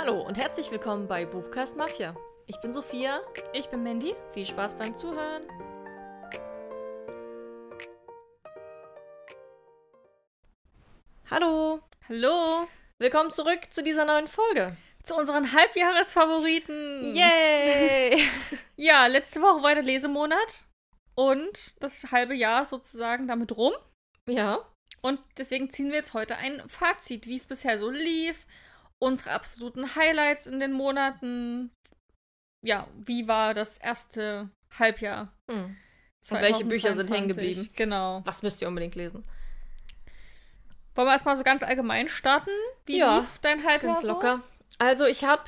Hallo und herzlich willkommen bei Buchcast Mafia. Ich bin Sophia. Ich bin Mandy. Viel Spaß beim Zuhören. Hallo. Hallo. Willkommen zurück zu dieser neuen Folge. Zu unseren Halbjahresfavoriten. Yay! ja, letzte Woche war der Lesemonat. Und das halbe Jahr sozusagen damit rum. ja. Und deswegen ziehen wir jetzt heute ein Fazit, wie es bisher so lief. Unsere absoluten Highlights in den Monaten. Ja, wie war das erste Halbjahr? Hm. Und welche Bücher sind hängen 2023? geblieben? Genau. Was müsst ihr unbedingt lesen? Wollen wir erstmal so ganz allgemein starten? Wie Ja, lief dein Halbjahr Ganz so? locker. Also, ich habe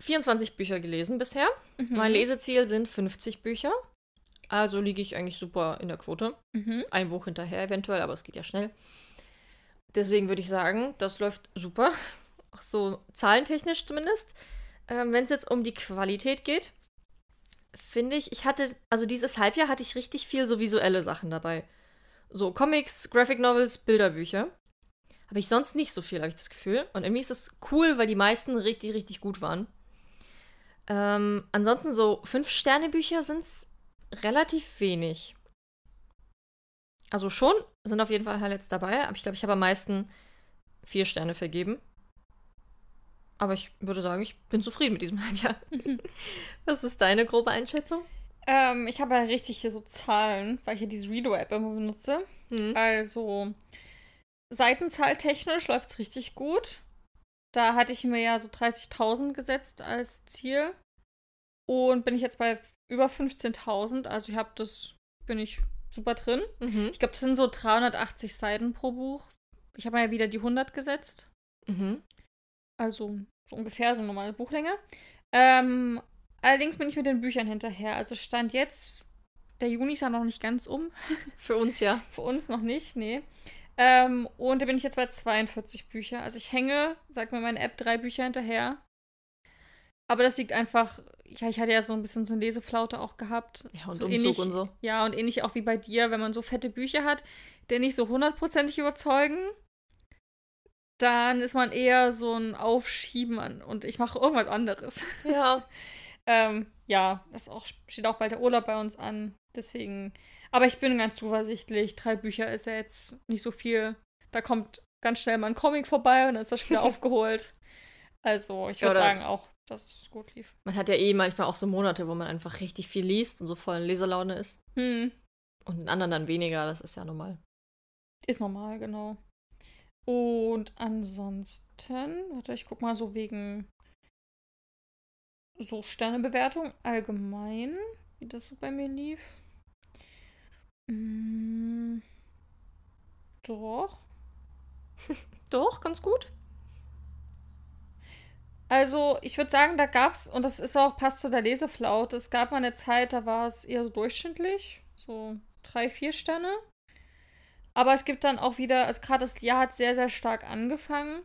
24 Bücher gelesen bisher. Mhm. Mein Leseziel sind 50 Bücher. Also liege ich eigentlich super in der Quote. Mhm. ein Buch hinterher eventuell, aber es geht ja schnell. Deswegen würde ich sagen, das läuft super. Auch so zahlentechnisch zumindest. Ähm, Wenn es jetzt um die Qualität geht, finde ich, ich hatte, also dieses Halbjahr hatte ich richtig viel so visuelle Sachen dabei. So Comics, Graphic Novels, Bilderbücher. Habe ich sonst nicht so viel, habe ich das Gefühl. Und irgendwie ist es cool, weil die meisten richtig, richtig gut waren. Ähm, ansonsten so Fünf-Sterne-Bücher sind es relativ wenig. Also schon sind auf jeden Fall Highlights dabei, aber ich glaube, ich habe am meisten vier Sterne vergeben. Aber ich würde sagen, ich bin zufrieden mit diesem Halbjahr. Was ist deine grobe Einschätzung? Ähm, ich habe ja richtig hier so Zahlen, weil ich ja diese Redo-App immer benutze. Hm. Also, Seitenzahl-technisch läuft es richtig gut. Da hatte ich mir ja so 30.000 gesetzt als Ziel. Und bin ich jetzt bei über 15.000. Also, ich habe das, bin ich super drin. Mhm. Ich glaube, das sind so 380 Seiten pro Buch. Ich habe mir ja wieder die 100 gesetzt. Mhm. Also, so ungefähr so eine normale Buchlänge. Ähm, allerdings bin ich mit den Büchern hinterher. Also, Stand jetzt, der Juni ist ja noch nicht ganz um. Für uns ja. Für uns noch nicht, nee. Ähm, und da bin ich jetzt bei 42 Bücher. Also ich hänge, sagt mir meine App, drei Bücher hinterher. Aber das liegt einfach, ja, ich hatte ja so ein bisschen so eine Leseflaute auch gehabt. Ja, und so Umzug ähnlich, und so. Ja, und ähnlich auch wie bei dir, wenn man so fette Bücher hat, die nicht so hundertprozentig überzeugen, dann ist man eher so ein Aufschieben und ich mache irgendwas anderes. Ja. Ähm, ja, das auch, steht auch bald der Urlaub bei uns an. Deswegen. Aber ich bin ganz zuversichtlich. Drei Bücher ist ja jetzt nicht so viel. Da kommt ganz schnell mal ein Comic vorbei und dann ist das wieder aufgeholt. Also, ich Ja, würde oder- sagen auch, dass es gut lief. Man hat ja eh manchmal auch so Monate, wo man einfach richtig viel liest und so voll in Leserlaune ist. Hm, Und in anderen dann weniger, das ist ja normal. ist normal, genau. Und ansonsten, warte, ich guck mal so wegen so Sternebewertung allgemein, wie das so bei mir lief. Mm, doch. Doch, ganz gut. Also, ich würde sagen, da gab's, und das ist auch, passt zu der Leseflaute, es gab mal eine Zeit, da war es eher so durchschnittlich, so drei, vier Sterne. Aber es gibt dann auch wieder, also gerade das Jahr hat sehr, sehr stark angefangen.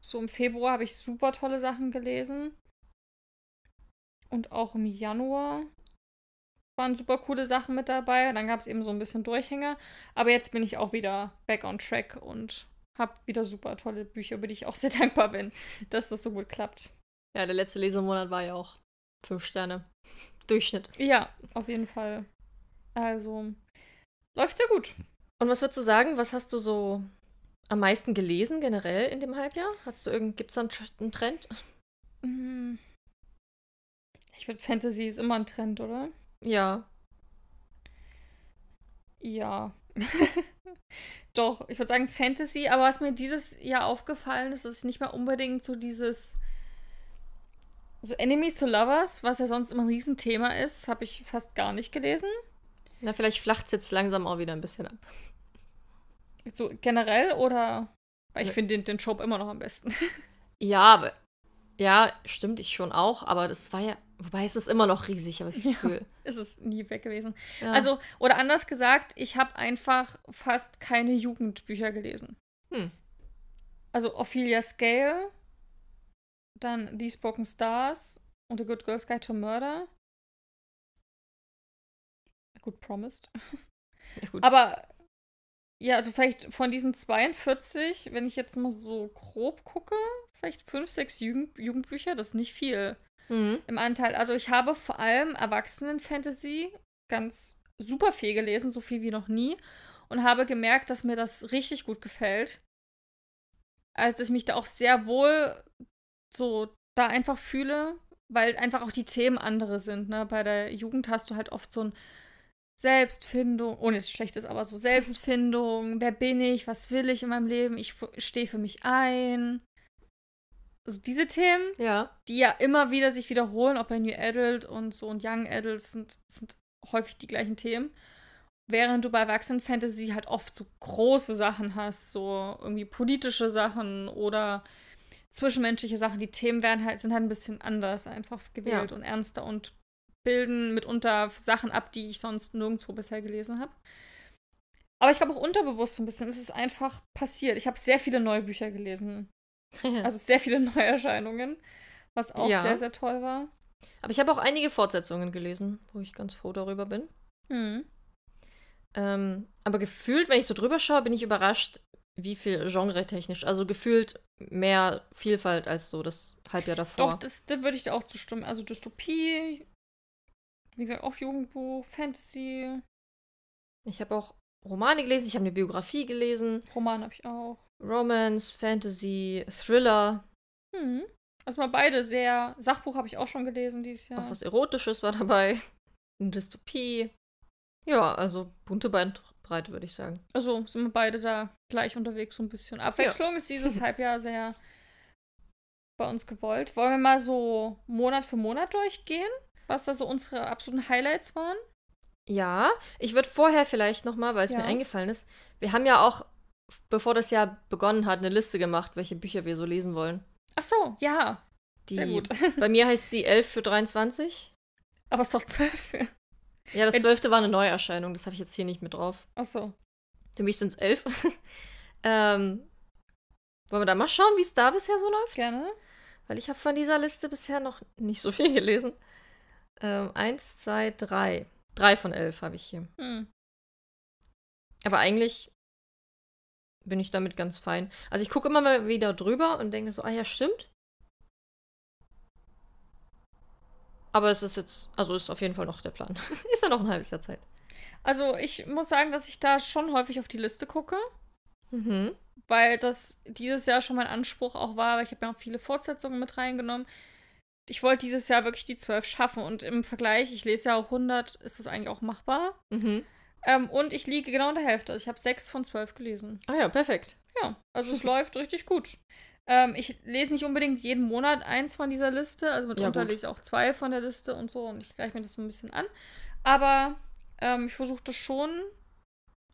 So im Februar habe ich super tolle Sachen gelesen. Und auch im Januar waren super coole Sachen mit dabei. Dann gab es eben so ein bisschen Durchhänger. Aber jetzt bin ich auch wieder back on track und habe wieder super tolle Bücher, über die ich auch sehr dankbar bin, dass das so gut klappt. Ja, der letzte Lesemonat war ja auch fünf Sterne. Durchschnitt. Ja, auf jeden Fall. Also, läuft sehr gut. Und was würdest du sagen, was hast du so am meisten gelesen generell in dem Halbjahr? Hast du irgend, gibt's da einen Tr- einen Trend? Mm. Ich finde, Fantasy ist immer ein Trend, oder? Ja. Ja. Doch, ich würde sagen Fantasy, aber was mir dieses Jahr aufgefallen ist, ist nicht mehr unbedingt so dieses so Enemies to Lovers, was ja sonst immer ein Riesenthema ist, habe ich fast gar nicht gelesen. Na, vielleicht flacht's jetzt langsam auch wieder ein bisschen ab. So generell oder weil ich Ja. finde den, den Trope immer noch am besten. Ja, aber. Ja, stimmt, ich schon auch, aber das war ja. Wobei es ist immer noch riesig, habe ich das Ja. Gefühl. ist es nie weg gewesen. Ja. Also, oder anders gesagt, ich habe einfach fast keine Jugendbücher gelesen. Hm. Also Ophelia Scale, dann These Broken Stars und The Good Girl's Guide to Murder. Gut, Promised. Ja, gut. Aber ja, also vielleicht von diesen 42, wenn ich jetzt mal so grob gucke, vielleicht fünf, sechs Jugend Jugendbücher, das ist nicht viel Mhm. im Anteil. Also ich habe vor allem Erwachsenen-Fantasy ganz super viel gelesen, so viel wie noch nie. Und habe gemerkt, dass mir das richtig gut gefällt. Also ich mich da auch sehr wohl so da einfach fühle, weil einfach auch die Themen andere sind. Ne? Bei der Jugend hast du halt oft so ein Selbstfindung, ohne dass es schlecht ist, aber so Selbstfindung, wer bin ich, was will ich in meinem Leben, ich stehe für mich ein. Also diese Themen, Ja. die ja immer wieder sich wiederholen, auch bei New Adult und so und Young Adults sind, sind häufig die gleichen Themen. Während du bei Erwachsenen-Fantasy halt oft so große Sachen hast, so irgendwie politische Sachen oder zwischenmenschliche Sachen. Die Themen werden halt, sind halt ein bisschen anders einfach gewählt Ja. und ernster und bilden mitunter Sachen ab, die ich sonst nirgendwo bisher gelesen habe. Aber ich glaube auch unterbewusst so ein bisschen, es ist einfach passiert. Ich habe sehr viele neue Bücher gelesen. Also sehr viele Neuerscheinungen, was auch Ja. sehr, sehr toll war. Aber ich habe auch einige Fortsetzungen gelesen, wo ich ganz froh darüber bin. Hm. Ähm, aber gefühlt, wenn ich so drüber schaue, bin ich überrascht, wie viel genre-technisch. Also gefühlt mehr Vielfalt als so das Halbjahr davor. Doch, das, da würde ich dir auch zustimmen. Also Dystopie, wie gesagt, auch Jugendbuch, Fantasy, Ich habe auch Romane gelesen, ich habe eine Biografie gelesen, Roman habe ich auch. Romance, Fantasy, Thriller, Hm. Also mal beide sehr. Sachbuch habe ich auch schon gelesen dieses Jahr. auch was Erotisches war dabei, eine Dystopie. Ja, also bunte Bandbreite, würde ich sagen. Also sind wir beide da gleich unterwegs so ein bisschen. Abwechslung ist dieses Halbjahr sehr bei uns gewollt. Wollen wir mal so Monat für Monat durchgehen? Was da so unsere absoluten Highlights waren? Ja, ich würde vorher vielleicht noch mal, weil es Ja. mir eingefallen ist, wir haben ja auch, bevor das Jahr begonnen hat, eine Liste gemacht, welche Bücher wir so lesen wollen. Ach so, ja. Die, Sehr gut. Bei mir heißt sie 11 für 23. Aber es ist doch zwölf. Ja, das Wenn- 12. war eine Neuerscheinung, das habe ich jetzt hier nicht mit drauf. Ach so. Für mich sind es 11. ähm, wollen wir da mal schauen, wie es da bisher so läuft? Gerne. Weil ich habe von dieser Liste bisher noch nicht so viel gelesen. Ähm, eins, zwei, drei. Drei von elf habe ich hier. Hm. Aber eigentlich bin ich damit ganz fein. Also ich gucke immer mal wieder drüber und denke so, ah ja, stimmt. Aber es ist jetzt, also ist auf jeden Fall noch der Plan. ist ja noch ein halbes Jahr Zeit. Also ich muss sagen, dass ich da schon häufig auf die Liste gucke, Mhm. weil das dieses Jahr schon mein Anspruch auch war, weil ich habe ja auch viele Fortsetzungen mit reingenommen. Ich wollte dieses Jahr wirklich die zwölf schaffen und im Vergleich, ich lese ja auch 100, ist das eigentlich auch machbar. Mhm. Ähm, und ich liege genau in der Hälfte. Also ich habe sechs von zwölf gelesen. Ah ja, perfekt. Ja, also es läuft richtig gut. Ähm, ich lese nicht unbedingt jeden Monat eins von dieser Liste. Also mitunter gut. lese ich auch zwei von der Liste und so. Und ich gleiche mir das so ein bisschen an. Aber ähm, ich versuche das schon.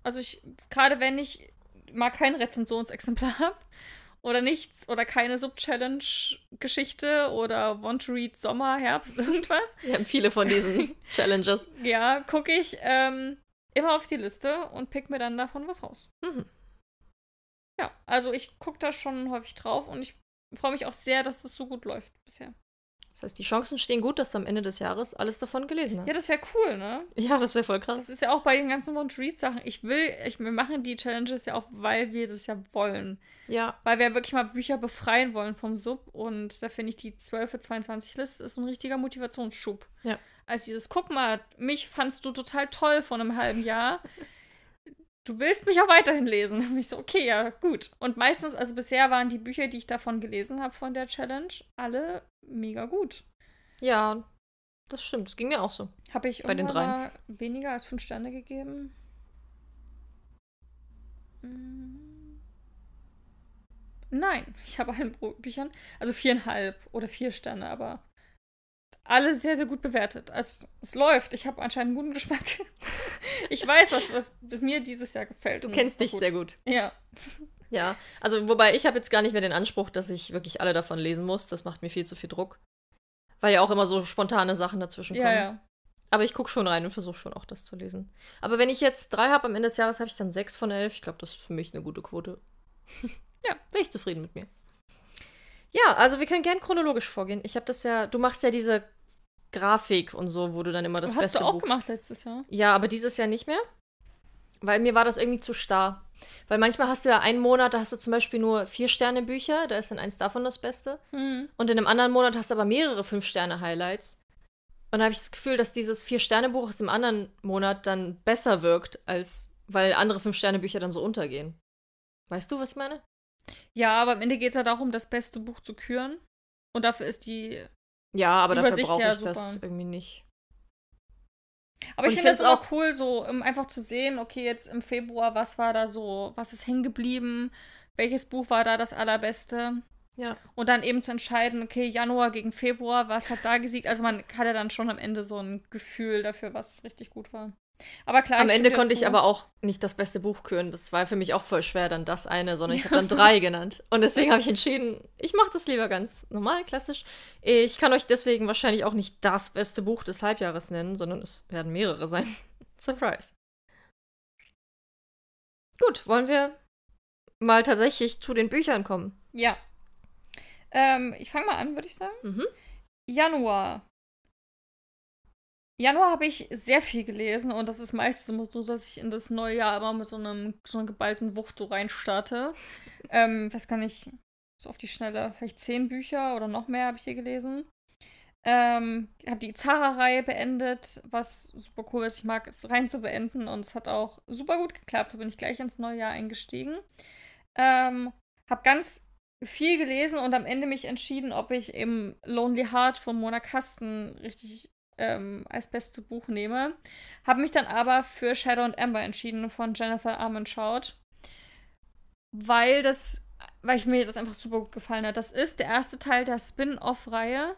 Also ich, gerade wenn ich mal kein Rezensionsexemplar habe oder nichts oder keine Sub-Challenge-Geschichte oder Want to Read Sommer, Herbst, irgendwas, Wir haben viele von diesen Challenges. ja, gucke ich ähm, immer auf die Liste und pick mir dann davon was raus. Mhm. Ja, also ich gucke da schon häufig drauf und ich freue mich auch sehr, dass das so gut läuft bisher. Das heißt, die Chancen stehen gut, dass du am Ende des Jahres alles davon gelesen hast. Ja, das wäre cool, ne? ja, das wäre voll Das krass. ist ja auch bei den ganzen Want-to-Read-Sachen. Ich will, ich, wir machen die Challenges ja auch, weil wir das ja wollen. Ja, Weil wir wirklich mal Bücher befreien wollen vom Sub. Und da finde ich die 12 für 22 Liste ist ein richtiger Motivationsschub. Ja. Als dieses, guck mal, mich fandst du total toll vor einem halben Jahr. Du willst mich auch weiterhin lesen. Und ich so, okay, ja, gut. Und meistens, also bisher waren die Bücher, die ich davon gelesen habe von der Challenge, alle mega gut. ja, das stimmt. Das ging mir auch so. Habe ich Bei den dreien. weniger als fünf Sterne gegeben? Mm. Nein, ich habe allen Büchern, also viereinhalb oder vier Sterne, aber alle sehr, sehr gut bewertet. Also es läuft. Ich habe anscheinend einen guten Geschmack. ich weiß, was, was, was mir dieses Jahr gefällt. Du kennst dich ist sehr gut. gut. Ja. Ja, also wobei ich habe jetzt gar nicht mehr den Anspruch, dass ich wirklich alle davon lesen muss. Das macht mir viel zu viel Druck. Weil ja auch immer so spontane Sachen dazwischen kommen. Ja, ja. Aber ich gucke schon rein und versuche schon auch das zu lesen. Aber wenn ich jetzt drei habe am Ende des Jahres, habe ich dann sechs von elf. Ich glaube, das ist für mich eine gute Quote. ja, bin ich zufrieden mit mir. Ja, also wir können gern chronologisch vorgehen. Ich habe das ja, du machst ja diese Grafik und so, wo du dann immer das Hast beste du auch Buch. gemacht letztes Jahr? Ja, aber dieses Jahr nicht mehr. Weil mir war das irgendwie zu starr. Weil manchmal hast du ja einen Monat, da hast du zum Beispiel nur vier Sterne Bücher, da ist dann eins davon das Beste. Mhm. Und in einem anderen Monat hast du aber mehrere fünf Sterne Highlights. Und da habe ich das Gefühl, dass dieses vier Sterne Buch aus dem anderen Monat dann besser wirkt, als weil andere fünf Sterne Bücher dann so untergehen. Weißt du, was ich meine? Ja, aber am Ende geht es ja darum, das beste Buch zu küren. Und dafür ist die. Ja, aber dafür Übersicht brauche ja ich das super. irgendwie nicht. Aber Und ich finde es auch cool, so um einfach zu sehen, okay, jetzt im Februar, was war da so, was ist hängen geblieben, welches Buch war da das allerbeste. Ja. Und dann eben zu entscheiden, okay, Januar gegen Februar, was hat da gesiegt? Also man hat ja dann schon am Ende so ein Gefühl dafür, was richtig gut war. Aber klar, Am ich Ende konnte ich zu. aber auch nicht das beste Buch küren. Das war für mich auch voll schwer, dann das eine, sondern ich habe dann drei genannt. Und deswegen habe ich entschieden, ich mache das lieber ganz normal, klassisch. Ich kann euch deswegen wahrscheinlich auch nicht das beste Buch des Halbjahres nennen, sondern es werden mehrere sein. Surprise. Gut, wollen wir mal tatsächlich zu den Büchern kommen? Ja. Ähm, ich fange mal an, würde ich sagen. Mhm. Januar. Januar habe ich sehr viel gelesen und das ist meistens immer so, dass ich in das neue Jahr immer mit so einem so einer geballten Wucht so reinstarte. ähm, weiß gar nicht, so auf die Schnelle, vielleicht zehn Bücher oder noch mehr habe ich hier gelesen. Ähm, habe die Zara-Reihe beendet, was super cool ist. Ich mag es rein zu beenden und es hat auch super gut geklappt. Da bin ich gleich ins neue Jahr eingestiegen. Ähm, habe ganz viel gelesen und am Ende mich entschieden, ob ich eben Lonely Heart von Mona Kasten richtig ähm, als beste Buch nehme. Habe mich dann aber für Shadow and Amber entschieden von Jennifer Armentrout, weil das, weil ich mir das einfach super gut gefallen hat. Das ist der erste Teil der Spin-off-Reihe,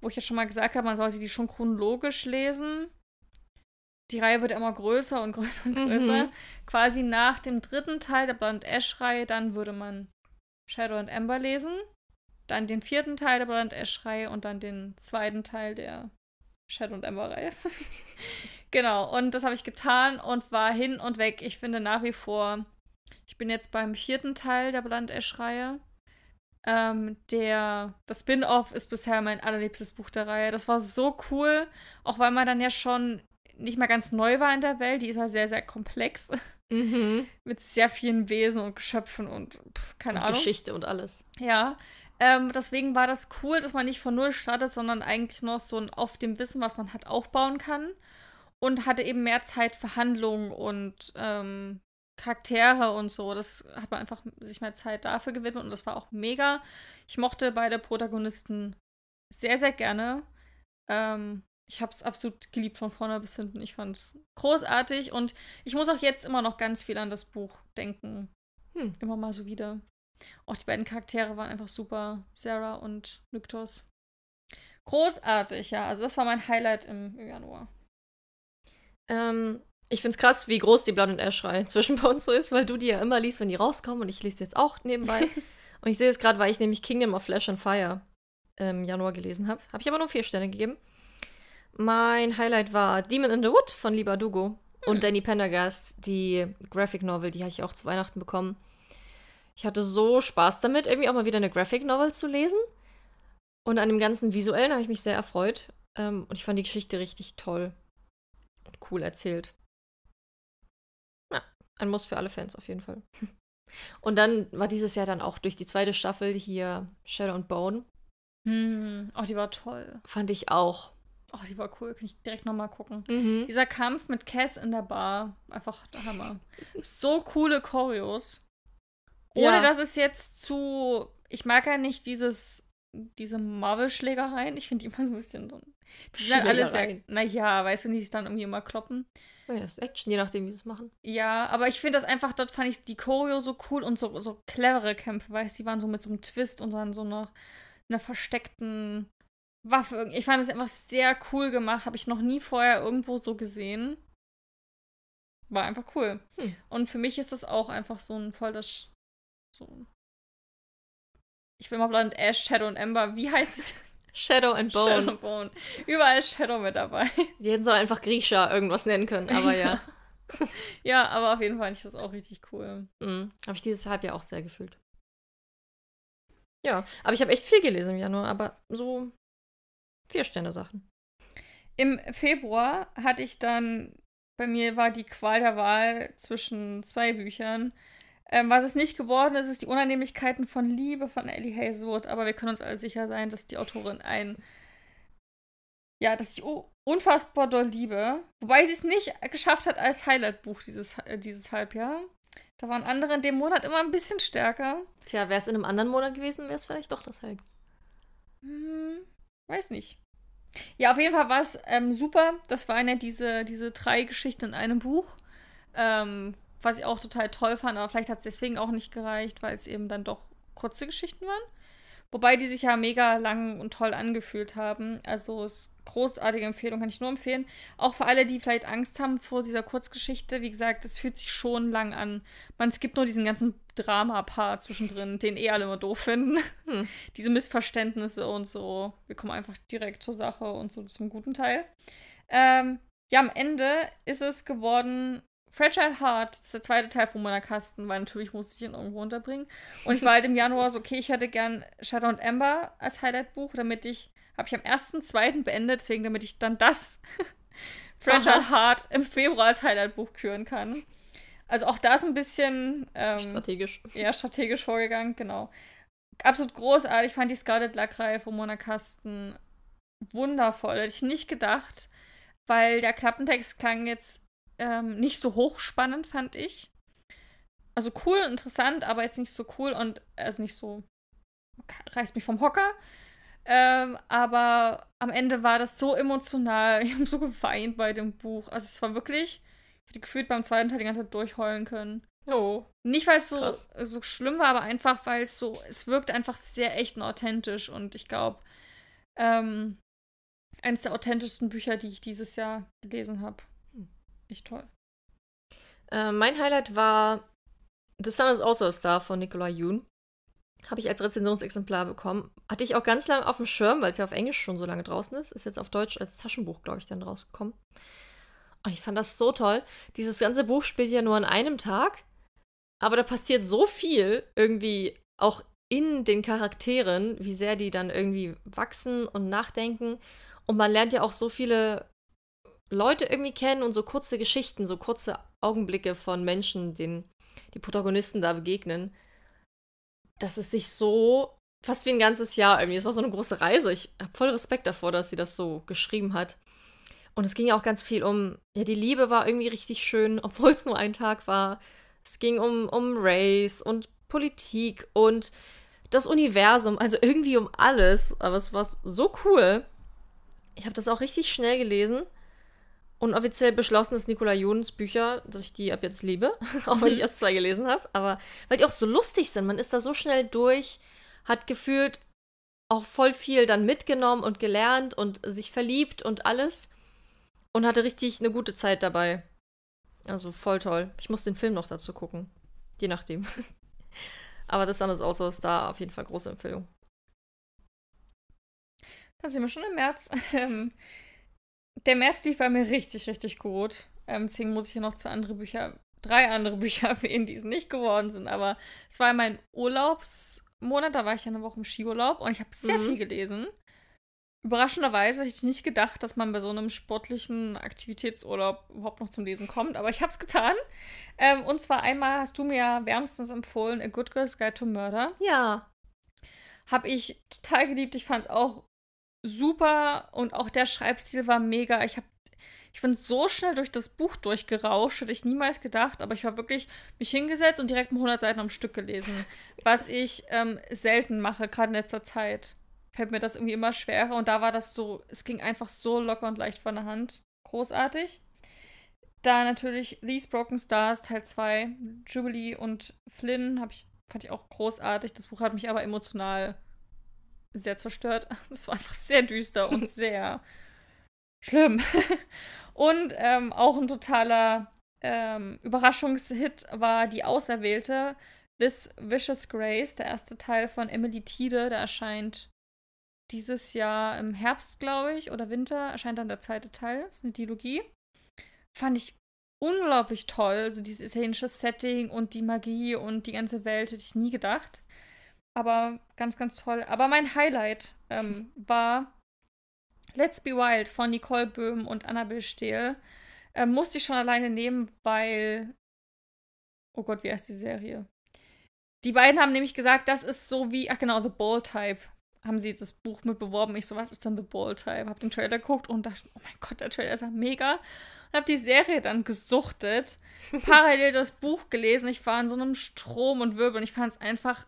wo ich ja schon mal gesagt habe, man sollte die schon chronologisch lesen. Die Reihe wird immer größer und größer und Mhm. größer. Quasi nach dem dritten Teil der Blood Ash-Reihe, dann würde man Shadow and Amber lesen, dann den vierten Teil der Blood Ash-Reihe und dann den zweiten Teil der Shadow and Amber-Reihe. genau, und das habe ich getan und war hin und weg. Ich finde nach wie vor, ich bin jetzt beim vierten Teil der Blood Ash-Reihe. Ähm, der, das Spin-off ist bisher mein allerliebstes Buch der Reihe. Das war so cool, auch weil man dann ja schon nicht mehr ganz neu war in der Welt. Die ist ja sehr, sehr komplex. Mhm. mit sehr vielen Wesen und Geschöpfen und pff, keine Und Ahnung. Geschichte und alles. Ja. Ähm, deswegen war das cool, dass man nicht von Null startet, sondern eigentlich noch so ein auf dem Wissen, was man hat, aufbauen kann. Und hatte eben mehr Zeit für Handlungen und ähm, Charaktere und so. Das hat man einfach sich mehr Zeit dafür gewidmet und das war auch mega. Ich mochte beide Protagonisten sehr, sehr gerne. Ähm, ich habe es absolut geliebt von vorne bis hinten. Ich fand es großartig und ich muss auch jetzt immer noch ganz viel an das Buch denken. Hm. Immer mal so wieder. Auch die beiden Charaktere waren einfach super. Sarah und Nyktos. Großartig, ja. Also das war mein Highlight im Januar. Ähm, ich find's krass, wie groß die Blood and Ash-Reihe zwischen bei uns so ist, weil du die ja immer liest, wenn die rauskommen und ich lese jetzt auch nebenbei. und ich sehe es gerade, weil ich nämlich Kingdom of Flash and Fire im Januar gelesen habe. Habe ich aber nur vier Sterne gegeben. Mein Highlight war Demon in the Wood von Liba Dugo und Danny Pendergast, die Graphic Novel, die habe ich auch zu Weihnachten bekommen. Ich hatte so Spaß damit, irgendwie auch mal wieder eine Graphic Novel zu lesen. Und an dem ganzen Visuellen habe ich mich sehr erfreut. Ähm, und ich fand die Geschichte richtig toll und cool erzählt. Ja, ein Muss für alle Fans auf jeden Fall. Und dann war dieses Jahr dann auch durch die zweite Staffel hier Shadow and Bone. Hm. Oh, die war toll. Fand ich auch. Oh, die war cool. Kann ich direkt nochmal gucken. Mhm. Dieser Kampf mit Cass in der Bar. Einfach der Hammer. So coole Choreos. Ohne Ja. dass es jetzt zu. Ich mag ja nicht dieses. Diese Marvel-Schlägereien. Ich finde die immer so ein bisschen. so- Die sind halt alle sehr. Naja, weißt du, die sich dann irgendwie immer kloppen. Oh ja, das ist Action, je nachdem, wie sie es machen. Ja, aber ich finde das einfach, dort fand ich die Choreo so cool und so, so clevere Kämpfe, weißt du, die waren so mit so einem Twist und dann so einer, einer versteckten Waffe. Ich fand das einfach sehr cool gemacht, habe ich noch nie vorher irgendwo so gesehen. War einfach cool. Hm. Und für mich ist das auch einfach so ein voll das. So. Ich will mal Blond Ash, Shadow und Ember. Wie heißt es? Shadow and Bone. Shadow und Bone. Überall ist Shadow mit dabei. Die hätten es auch einfach Grisha irgendwas nennen können, aber ja. Ja, aber auf jeden Fall fand ich das auch richtig cool. Mhm. Habe ich dieses Halbjahr auch sehr gefühlt. Ja, aber ich habe echt viel gelesen im Januar, aber so vier Sterne Sachen. Im Februar hatte ich dann Bei mir war die Qual der Wahl zwischen zwei Büchern. Ähm, was es nicht geworden ist, ist die Unannehmlichkeiten von Liebe von Ellie Hazelwood. Aber wir können uns alle sicher sein, dass die Autorin ein. Ja, dass ich unfassbar doll liebe. Wobei sie es nicht geschafft hat als Highlight-Buch dieses, äh, dieses Halbjahr. Da waren andere in dem Monat immer ein bisschen stärker. Tja, wäre es in einem anderen Monat gewesen, wäre es vielleicht doch das Highlight. Hm, weiß nicht. Ja, auf jeden Fall war es ähm, super. Das waren ja diese, diese drei Geschichten in einem Buch. Ähm, was ich auch total toll fand, aber vielleicht hat es deswegen auch nicht gereicht, weil es eben dann doch kurze Geschichten waren. Wobei die sich ja mega lang und toll angefühlt haben. Also ist großartige Empfehlung, kann ich nur empfehlen. Auch für alle, die vielleicht Angst haben vor dieser Kurzgeschichte. Wie gesagt, es fühlt sich schon lang an. Man, es gibt nur diesen ganzen Drama-Part zwischendrin, den eh alle immer doof finden. Hm. Diese Missverständnisse und so. Wir kommen einfach direkt zur Sache und so zum guten Teil. Ähm, ja, am Ende ist es geworden Fragile Heart, das ist der zweite Teil von meiner Kasten, weil natürlich musste ich ihn irgendwo unterbringen. Und ich war halt im Januar so, okay, ich hätte gern Shadow und Ember als Highlight-Buch, damit ich, habe ich am 1.2. beendet, deswegen, damit ich dann das Fragile Aha. Heart im Februar als Highlight-Buch küren kann. Also auch da ist ein bisschen ähm, strategisch. Ja, strategisch vorgegangen, genau. Absolut großartig, fand die Scarlet Lack-Reihe von Mona Kasten wundervoll. Hätte ich nicht gedacht, weil der Klappentext klang jetzt ähm, nicht so hochspannend, fand ich. Also cool, interessant, aber jetzt nicht so cool und also nicht so reißt mich vom Hocker. Ähm, aber am Ende war das so emotional. Ich habe so geweint bei dem Buch. Also es war wirklich, ich hätte gefühlt beim zweiten Teil die ganze Zeit durchheulen können. Oh. Nicht, weil es so, so schlimm war, aber einfach, weil es so, es wirkt einfach sehr echt und authentisch. Und ich glaube, ähm, eines der authentischsten Bücher, die ich dieses Jahr gelesen habe. Echt toll. Äh, mein Highlight war The Sun is Also a Star von Nikolai Yoon. Habe ich als Rezensionsexemplar bekommen. Hatte ich auch ganz lange auf dem Schirm, weil es ja auf Englisch schon so lange draußen ist. Ist jetzt auf Deutsch als Taschenbuch, glaube ich, dann rausgekommen. Und ich fand das so toll. Dieses ganze Buch spielt ja nur an einem Tag. Aber da passiert so viel irgendwie auch in den Charakteren, wie sehr die dann irgendwie wachsen und nachdenken. Und man lernt ja auch so viele Leute irgendwie kennen und so kurze Geschichten, so kurze Augenblicke von Menschen, denen die Protagonisten da begegnen, dass es sich so fast wie ein ganzes Jahr irgendwie, es war so eine große Reise. Ich habe voll Respekt davor, dass sie das so geschrieben hat. Und es ging ja auch ganz viel um, ja, die Liebe war irgendwie richtig schön, obwohl es nur ein Tag war. Es ging um, um Race und Politik und das Universum, also irgendwie um alles. Aber es war so cool. Ich habe das auch richtig schnell gelesen unoffiziell beschlossen, dass Nicola Jons Bücher, dass ich die ab jetzt liebe, auch wenn ich erst zwei gelesen habe, aber weil die auch so lustig sind. Man ist da so schnell durch, hat gefühlt auch voll viel dann mitgenommen und gelernt und sich verliebt und alles und hatte richtig eine gute Zeit dabei. Also voll toll. Ich muss den Film noch dazu gucken. Je nachdem. aber das Sun is also da auf jeden Fall große Empfehlung. Da sind wir schon im März. Der März war mir richtig, richtig gut. Ähm, deswegen muss ich hier noch zwei andere Bücher, drei andere Bücher erwähnen, die es nicht geworden sind. Aber es war mein Urlaubsmonat, da war ich ja eine Woche im Skiurlaub und ich habe sehr mhm. viel gelesen. Überraschenderweise hätte ich nicht gedacht, dass man bei so einem sportlichen Aktivitätsurlaub überhaupt noch zum Lesen kommt, aber ich habe es getan. Ähm, und zwar einmal hast du mir ja wärmstens empfohlen, A Good Girl's Guide to Murder. Ja. Habe ich total geliebt. Ich fand es auch super und auch der Schreibstil war mega. Ich habe ich bin so schnell durch das Buch durchgerauscht, hätte ich niemals gedacht, aber ich habe wirklich mich hingesetzt und direkt 100 Seiten am Stück gelesen, was ich ähm, selten mache, gerade in letzter Zeit. Fällt mir das irgendwie immer schwerer und da war das so, es ging einfach so locker und leicht von der Hand. Großartig. Da natürlich These Broken Stars Teil 2, Jubilee und Flynn ich, fand ich auch großartig. Das Buch hat mich aber emotional sehr zerstört. Das war einfach sehr düster und sehr schlimm. und ähm, auch ein totaler ähm, Überraschungshit war Die Auserwählte, This Vicious Grace, der erste Teil von Emily Tiede, der erscheint dieses Jahr im Herbst, glaube ich, oder Winter, erscheint dann der zweite Teil. Das ist eine Dialogie. Fand ich unglaublich toll. Also dieses italienische Setting und die Magie und die ganze Welt hätte ich nie gedacht. Aber ganz, ganz toll. Aber mein Highlight ähm, war Let's Be Wild von Nicole Böhm und Annabel Stehl. äh, musste ich schon alleine nehmen, weil. Oh Gott, wie heißt die Serie? Die beiden haben nämlich gesagt, das ist so wie, ach genau, The Ball Type. Haben sie das Buch mit beworben. Ich so, was ist denn The Ball Type? Hab den Trailer geguckt und dachte, oh mein Gott, der Trailer ist ja mega. Und hab die Serie dann gesuchtet, parallel das Buch gelesen. Ich war in so einem Strom und Wirbel und ich fand es einfach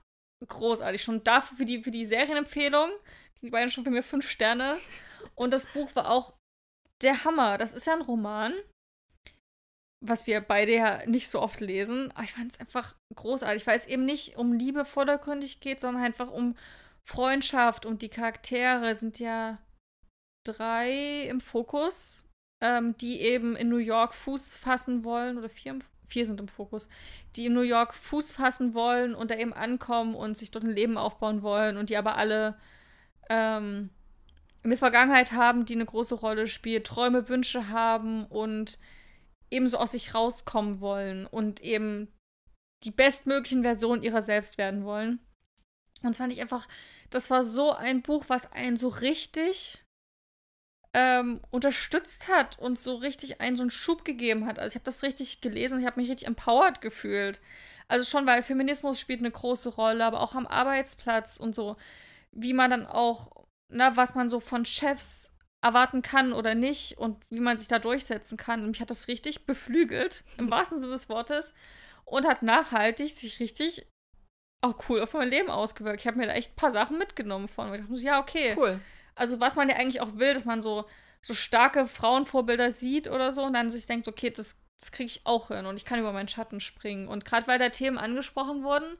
großartig. Schon dafür für die, für die Serienempfehlung. Die beiden schon für mir fünf Sterne. Und das Buch war auch der Hammer. Das ist ja ein Roman was wir beide ja nicht so oft lesen. Aber ich fand es einfach großartig, weil es eben nicht um Liebe vordergründig geht, sondern einfach um Freundschaft und die Charaktere sind ja drei im Fokus, ähm, die eben in New York Fuß fassen wollen, oder vier, vier sind im Fokus, die in New York Fuß fassen wollen und da eben ankommen und sich dort ein Leben aufbauen wollen und die aber alle ähm, eine Vergangenheit haben, die eine große Rolle spielt, Träume, Wünsche haben und eben so aus sich rauskommen wollen und eben die bestmöglichen Versionen ihrer selbst werden wollen. Und das fand ich einfach, das war so ein Buch, was einen so richtig ähm, unterstützt hat und so richtig einen so einen Schub gegeben hat. Also ich habe das richtig gelesen und ich habe mich richtig empowered gefühlt. Also schon, weil Feminismus spielt eine große Rolle, aber auch am Arbeitsplatz und so, wie man dann auch, na, was man so von Chefs erwarten kann oder nicht und wie man sich da durchsetzen kann. Und mich hat das richtig beflügelt, im wahrsten Sinne des Wortes, und hat nachhaltig sich richtig auch cool auf mein Leben ausgewirkt. Ich habe mir da echt ein paar Sachen mitgenommen von. Und ich dachte, ja, okay. Cool. Also, was man ja eigentlich auch will, dass man so, so starke Frauenvorbilder sieht oder so und dann sich denkt, okay, das, das kriege ich auch hin und ich kann über meinen Schatten springen. Und gerade weil da Themen angesprochen wurden,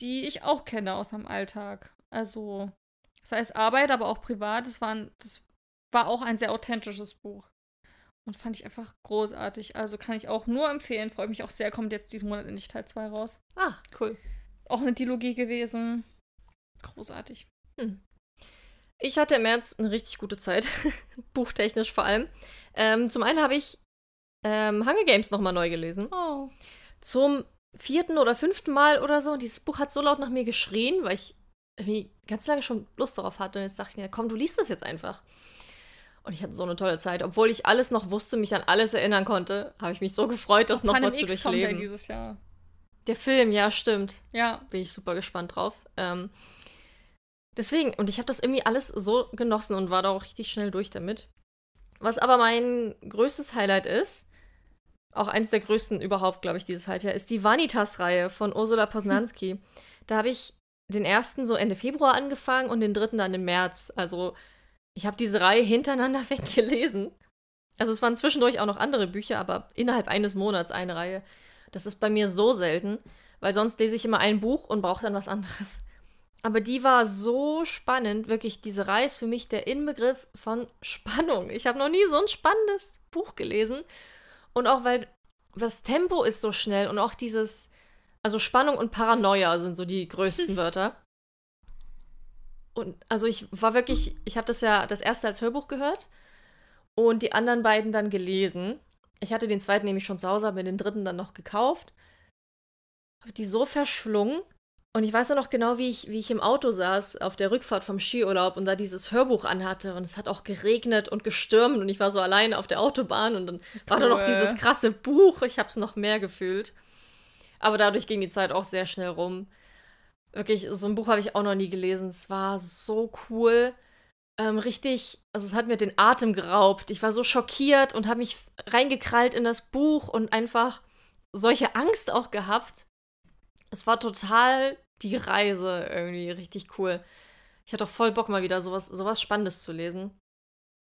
die ich auch kenne aus meinem Alltag. Also, sei es Arbeit, aber auch privat, das waren, das war auch ein sehr authentisches Buch. Und fand ich einfach großartig. Also kann ich auch nur empfehlen. Freue mich auch sehr. Kommt jetzt diesen Monat endlich Teil 2 raus. Ah, cool. Auch eine Dilogie gewesen. Großartig. Hm. Ich hatte im März eine richtig gute Zeit. Buchtechnisch vor allem. Ähm, zum einen habe ich ähm, Hunger Games nochmal neu gelesen. Oh. Zum vierten oder fünften Mal oder so. Und dieses Buch hat so laut nach mir geschrien, weil ich irgendwie ganz lange schon Lust darauf hatte. Und jetzt dachte ich mir, komm, du liest das jetzt einfach. Und ich hatte so eine tolle Zeit. Obwohl ich alles noch wusste, mich an alles erinnern konnte, habe ich mich so gefreut, das nochmal zu durchleben. Kommt ja dieses Jahr. Der Film, ja, stimmt. Ja. Bin ich super gespannt drauf. Ähm, deswegen, und ich habe das irgendwie alles so genossen und war da auch richtig schnell durch damit. Was aber mein größtes Highlight ist, auch eins der größten überhaupt, glaube ich, dieses Halbjahr, ist die Vanitas-Reihe von Ursula Posnanski. Hm. Da habe ich den ersten so Ende Februar angefangen und den dritten dann im März. Also ich habe diese Reihe hintereinander weggelesen. Also es waren zwischendurch auch noch andere Bücher, aber innerhalb eines Monats eine Reihe. Das ist bei mir so selten, weil sonst lese ich immer ein Buch und brauche dann was anderes. Aber die war so spannend, wirklich, diese Reihe ist für mich der Inbegriff von Spannung. Ich habe noch nie so ein spannendes Buch gelesen. Und auch weil das Tempo ist so schnell und auch dieses, also Spannung und Paranoia sind so die größten Wörter. Und also ich war wirklich, ich habe das ja das erste als Hörbuch gehört und die anderen beiden dann gelesen. Ich hatte den zweiten nämlich schon zu Hause, habe mir den dritten dann noch gekauft. Habe die so verschlungen. Und ich weiß auch noch genau, wie ich, wie ich im Auto saß auf der Rückfahrt vom Skiurlaub und da dieses Hörbuch anhatte. Und es hat auch geregnet und gestürmt und ich war so allein auf der Autobahn und dann cool. war da noch dieses krasse Buch. Ich habe es noch mehr gefühlt. Aber dadurch ging die Zeit auch sehr schnell rum. Wirklich, so ein Buch habe ich auch noch nie gelesen. Es war so cool. Ähm, richtig, also es hat mir den Atem geraubt. Ich war so schockiert und habe mich reingekrallt in das Buch und einfach solche Angst auch gehabt. Es war total die Reise irgendwie richtig cool. Ich hatte auch voll Bock mal wieder sowas, sowas Spannendes zu lesen.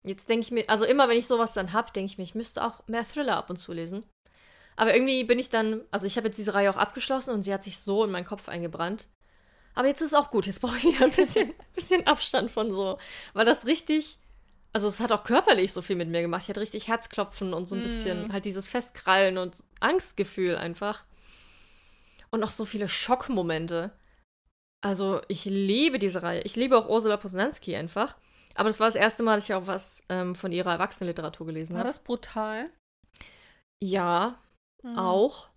Jetzt denke ich mir, also immer wenn ich sowas dann habe, denke ich mir, ich müsste auch mehr Thriller ab und zu lesen. Aber irgendwie bin ich dann, also ich habe jetzt diese Reihe auch abgeschlossen und sie hat sich so in meinen Kopf eingebrannt. Aber jetzt ist es auch gut. Jetzt brauche ich wieder ein bisschen, bisschen Abstand von so. Weil das richtig. Also, es hat auch körperlich so viel mit mir gemacht. Ich hatte richtig Herzklopfen und so ein mm. bisschen halt dieses Festkrallen und Angstgefühl einfach. Und auch so viele Schockmomente. Also, ich liebe diese Reihe. Ich liebe auch Ursula Posnanski einfach. Aber das war das erste Mal, dass ich auch was ähm, von ihrer Erwachsenenliteratur gelesen habe. War das brutal? Ja, mhm. auch.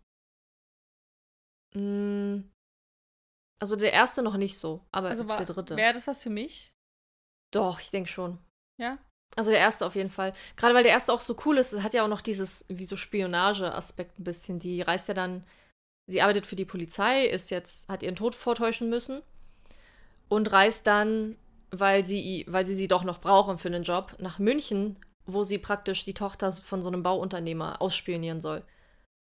Mm, also der erste noch nicht so, aber also war, der dritte. Wäre das was für mich? Doch, ich denke schon. Ja? Also der erste auf jeden Fall. Gerade weil der erste auch so cool ist, es hat ja auch noch dieses, wie so Spionage-Aspekt ein bisschen. Die reist ja dann, sie arbeitet für die Polizei, ist jetzt, hat ihren Tod vortäuschen müssen und reist dann, weil sie, weil sie sie doch noch brauchen für einen Job, nach München, wo sie praktisch die Tochter von so einem Bauunternehmer ausspionieren soll.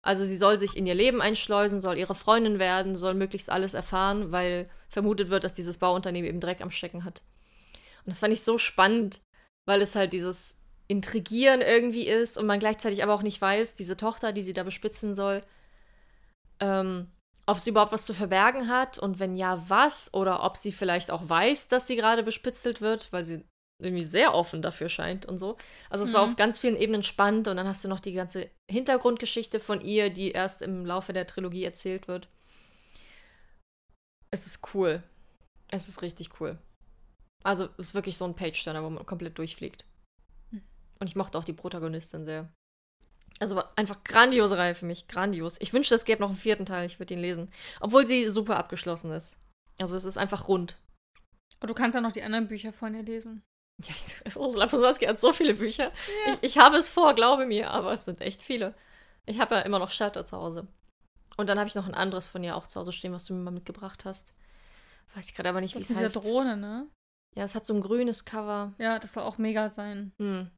Also sie soll sich in ihr Leben einschleusen, soll ihre Freundin werden, soll möglichst alles erfahren, weil vermutet wird, dass dieses Bauunternehmen eben Dreck am Stecken hat. Und das fand ich so spannend, weil es halt dieses Intrigieren irgendwie ist und man gleichzeitig aber auch nicht weiß, diese Tochter, die sie da bespitzen soll, ähm, ob sie überhaupt was zu verbergen hat und wenn ja, was oder ob sie vielleicht auch weiß, dass sie gerade bespitzelt wird, weil sie irgendwie sehr offen dafür scheint und so. Also es mhm. war auf ganz vielen Ebenen spannend und dann hast du noch die ganze Hintergrundgeschichte von ihr, die erst im Laufe der Trilogie erzählt wird. Es ist cool. Es ist richtig cool. Also es ist wirklich so ein Page-Turner, wo man komplett durchfliegt. Hm. Und ich mochte auch die Protagonistin sehr. Also einfach grandiose Reihe für mich. Grandios. Ich wünschte, es gäbe noch einen vierten Teil. Ich würde ihn lesen. Obwohl sie super abgeschlossen ist. Also es ist einfach rund. Und du kannst ja noch die anderen Bücher von ihr lesen. Ja, Ursula Posanski hat so viele Bücher. Ja. Ich, ich habe es vor, glaube mir, aber es sind echt viele. Ich habe ja immer noch Shutter zu Hause. Und dann habe ich noch ein anderes von ihr auch zu Hause stehen, was du mir mal mitgebracht hast. Weiß ich gerade aber nicht, wie es heißt. Diese Drohne, ne? Ja, es hat so ein grünes Cover. Ja, das soll auch mega sein. Mhm.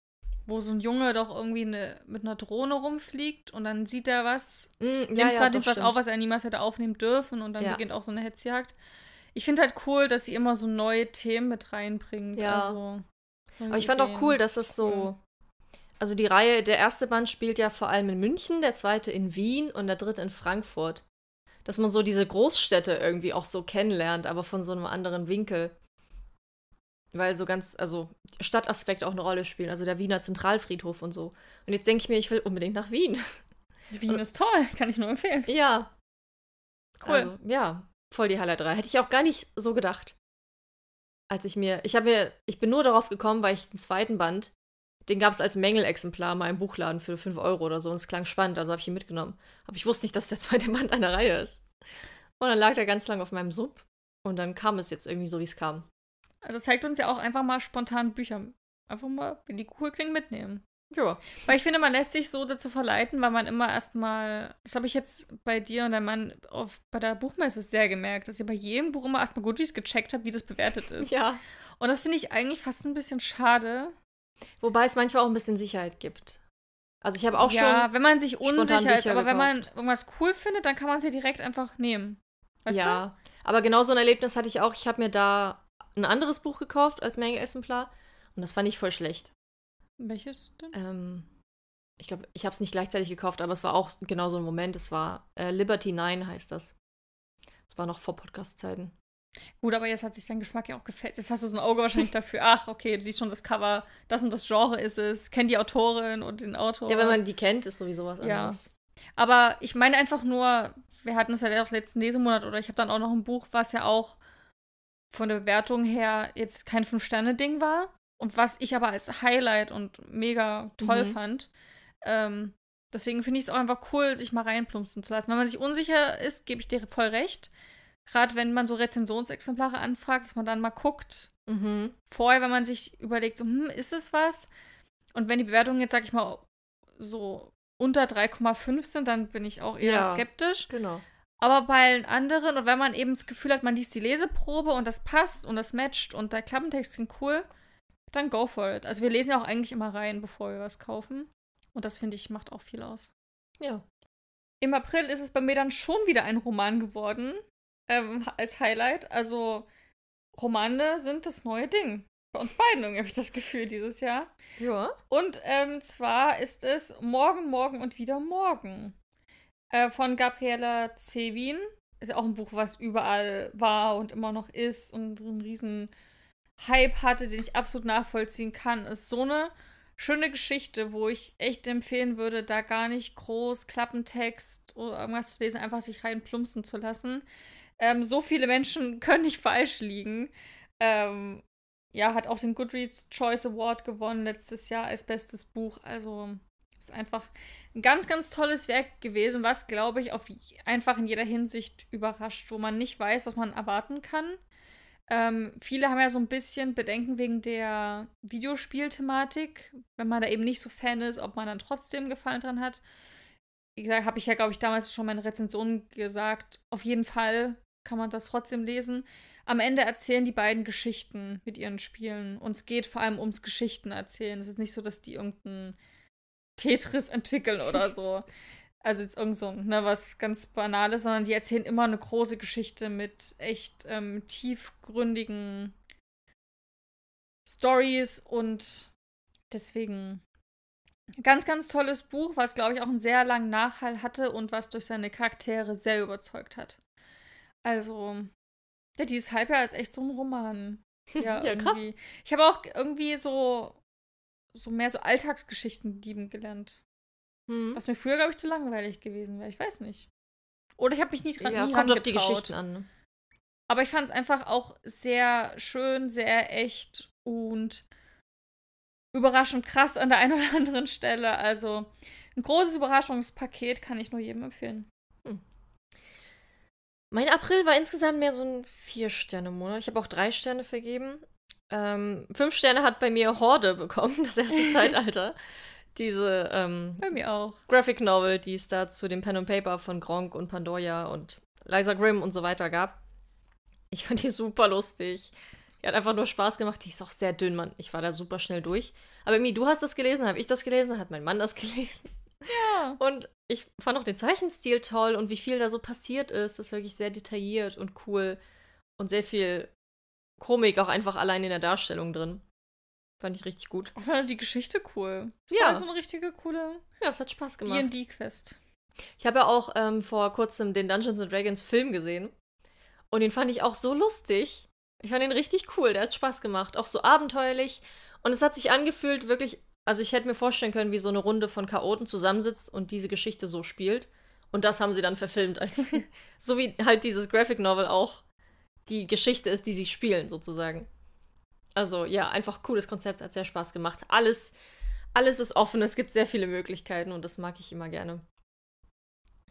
Wo so ein Junge doch irgendwie ne, mit einer Drohne rumfliegt und dann sieht er was, mm, nimmt ja, ja, was auf, was er niemals hätte aufnehmen dürfen und dann ja. beginnt auch so eine Hetzjagd. Ich finde halt cool, dass sie immer so neue Themen mit reinbringt. Ja. Also, Aber ich fand Ideen. auch cool, dass es so. Also die Reihe, der erste Band spielt ja vor allem in München, der zweite in Wien und der dritte in Frankfurt. Dass man so diese Großstädte irgendwie auch so kennenlernt, aber von so einem anderen Winkel. Weil so ganz, also Stadtaspekte auch eine Rolle spielen, also der Wiener Zentralfriedhof und so. Und jetzt denke ich mir, ich will unbedingt nach Wien. Wien ist toll, kann ich nur empfehlen. Ja. Cool. Also, ja, voll die Highlight 3. Hätte ich auch gar nicht so gedacht. Als ich mir, ich habe mir, ich bin nur darauf gekommen, weil ich den zweiten Band, den gab es als Mängelexemplar mal im Buchladen für 5 Euro oder so und es klang spannend, also habe ich ihn mitgenommen. Aber ich wusste nicht, dass der zweite Band einer Reihe ist. Und dann lag der ganz lang auf meinem Sub und dann kam es jetzt irgendwie so, wie es kam. Also zeigt uns ja auch einfach mal spontan Bücher. Einfach mal, wenn die cool klingen, mitnehmen. Ja. Weil ich finde, man lässt sich so dazu verleiten, weil man immer erstmal, das habe ich jetzt bei dir und deinem Mann auf, bei der Buchmesse sehr gemerkt, dass ihr bei jedem Buch immer erstmal es gecheckt habt, wie das bewertet ist. Ja. Und das finde ich eigentlich fast ein bisschen schade. Wobei es manchmal auch ein bisschen Sicherheit gibt. Also ich habe auch ja, schon. Ja, wenn man sich unsicher ist, aber gekauft. wenn man irgendwas cool findet, dann kann man es ja direkt einfach nehmen. Weißt ja, du? aber genau so ein Erlebnis hatte ich auch. Ich habe mir da ein anderes Buch gekauft als Mängelexemplar und das fand ich voll schlecht. Welches denn? Ähm, ich glaube, ich habe es nicht gleichzeitig gekauft, aber es war auch genau so ein Moment. Es war äh, Liberty 9 heißt das. Es war noch vor Podcast-Zeiten. Gut, aber jetzt hat sich dein Geschmack ja auch gefällt. Jetzt hast du so ein Auge wahrscheinlich dafür. Ach, okay, du siehst schon das Cover, das und das Genre ist es, kennt die Autorin und den Autor. Ja, wenn man die kennt, ist sowieso was anderes. Ja. Aber ich meine einfach nur, wir hatten es ja auch letzten Lesemonat oder ich habe dann auch noch ein Buch, was ja auch von der Bewertung her jetzt kein Fünf-Sterne-Ding war. Und was ich aber als Highlight und mega toll mhm. fand. Ähm, deswegen finde ich es auch einfach cool, sich mal reinplumpsen zu lassen. Wenn man sich unsicher ist, gebe ich dir voll recht. Gerade wenn man so Rezensionsexemplare anfragt, dass man dann mal guckt. Mhm. Vorher, wenn man sich überlegt, so, hm, ist es was? Und wenn die Bewertungen jetzt, sag ich mal, so unter 3,5 sind, dann bin ich auch eher ja, skeptisch. Genau. Aber bei allen anderen, und wenn man eben das Gefühl hat, man liest die Leseprobe und das passt und das matcht und der Klappentext klingt cool, dann go for it. Also wir lesen ja auch eigentlich immer rein, bevor wir was kaufen. Und das finde ich macht auch viel aus. Ja. Im April ist es bei mir dann schon wieder ein Roman geworden. Ähm, als Highlight. Also Romane sind das neue Ding. Bei uns beiden habe ich das Gefühl dieses Jahr. Ja. Und ähm, zwar ist es Morgen, Morgen und wieder Morgen. Äh, von Gabriela Zewin. Ist ja auch ein Buch, was überall war und immer noch ist und einen riesen Hype hatte, den ich absolut nachvollziehen kann. Ist so eine schöne Geschichte, wo ich echt empfehlen würde, da gar nicht groß Klappentext oder irgendwas zu lesen, einfach sich reinplumpsen zu lassen. Ähm, so viele Menschen können nicht falsch liegen. Ähm, ja, hat auch den Goodreads Choice Award gewonnen letztes Jahr als bestes Buch. Also ist einfach ein ganz, ganz tolles Werk gewesen, was, glaube ich, auf einfach in jeder Hinsicht überrascht, wo man nicht weiß, was man erwarten kann. Ähm, viele haben ja so ein bisschen Bedenken wegen der Videospielthematik, wenn man da eben nicht so Fan ist, ob man dann trotzdem Gefallen dran hat. Wie gesagt, habe ich ja, glaube ich, damals schon meine Rezension gesagt. Auf jeden Fall kann man das trotzdem lesen. Am Ende erzählen die beiden Geschichten mit ihren Spielen. Und es geht vor allem ums Geschichten erzählen. Es ist nicht so, dass die irgendein Tetris entwickeln oder so. Also jetzt irgend so ne, was ganz Banales, sondern die erzählen immer eine große Geschichte mit echt ähm, tiefgründigen Stories und deswegen ganz, ganz tolles Buch, was, glaube ich, auch einen sehr langen Nachhall hatte und was durch seine Charaktere sehr überzeugt hat. Also, ja, dieses Halbjahr ist echt so ein Roman. Ja, ja krass. Ich habe auch irgendwie so, so mehr so Alltagsgeschichten lieben gelernt. Hm. Was mir früher, glaube ich, zu langweilig gewesen wäre. Ich weiß nicht. Oder ich habe mich nie dran Ja, nie kommt auf die Geschichten an. Ne? Aber ich fand es einfach auch sehr schön, sehr echt und überraschend krass an der einen oder anderen Stelle. Also ein großes Überraschungspaket kann ich nur jedem empfehlen. Hm. Mein April war insgesamt mehr so ein Vier-Sterne-Monat. Ich habe auch drei Sterne vergeben. Ähm, fünf Sterne hat bei mir Horde bekommen, das erste Zeitalter diese ähm, Bei mir auch. Graphic Novel, die es da zu dem Pen and Paper von Gronk und Pandoya und Liza Grimm und so weiter gab. Ich fand die super lustig. Die hat einfach nur Spaß gemacht. Die ist auch sehr dünn, Mann. Ich war da super schnell durch. Aber irgendwie, du hast das gelesen, habe ich das gelesen, hat mein Mann das gelesen. Ja. Und ich fand auch den Zeichenstil toll und wie viel da so passiert ist. Das ist wirklich sehr detailliert und cool. Und sehr viel Komik auch einfach allein in der Darstellung drin. Fand ich richtig gut. Ich fand die Geschichte cool. Das ja. war so eine richtige coole. Ja, es hat Spaß gemacht. D&D-Quest. Ich habe ja auch ähm, vor kurzem den Dungeons and Dragons Film gesehen. Und den fand ich auch so lustig. Ich fand ihn richtig cool. Der hat Spaß gemacht. Auch so abenteuerlich. Und es hat sich angefühlt, wirklich. Also, ich hätte mir vorstellen können, wie so eine Runde von Chaoten zusammensitzt und diese Geschichte so spielt. Und das haben sie dann verfilmt. Als, so wie halt dieses Graphic Novel auch die Geschichte ist, die sie spielen, sozusagen. Also ja, einfach cooles Konzept, hat sehr Spaß gemacht. Alles, alles ist offen, es gibt sehr viele Möglichkeiten und das mag ich immer gerne.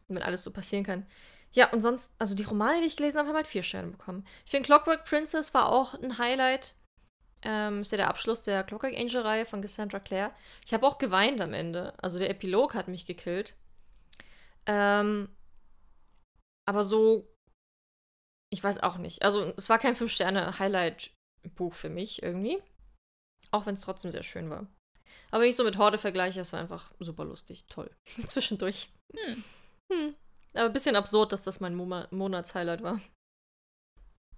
Wenn alles so passieren kann. Ja, und sonst, also die Romane, die ich gelesen habe, haben halt vier Sterne bekommen. Ich finde Clockwork Princess war auch ein Highlight. Ähm, ist ja der Abschluss der Clockwork Angel-Reihe von Cassandra Clare. Ich habe auch geweint am Ende. Also der Epilog hat mich gekillt. Ähm, aber so, ich weiß auch nicht. Also es war kein Fünf-Sterne-Highlight Buch für mich irgendwie. Auch wenn es trotzdem sehr schön war. Aber wenn ich so mit Horde vergleiche, es war einfach super lustig, toll. Zwischendurch. Hm. Hm. Aber ein bisschen absurd, dass das mein Monatshighlight war.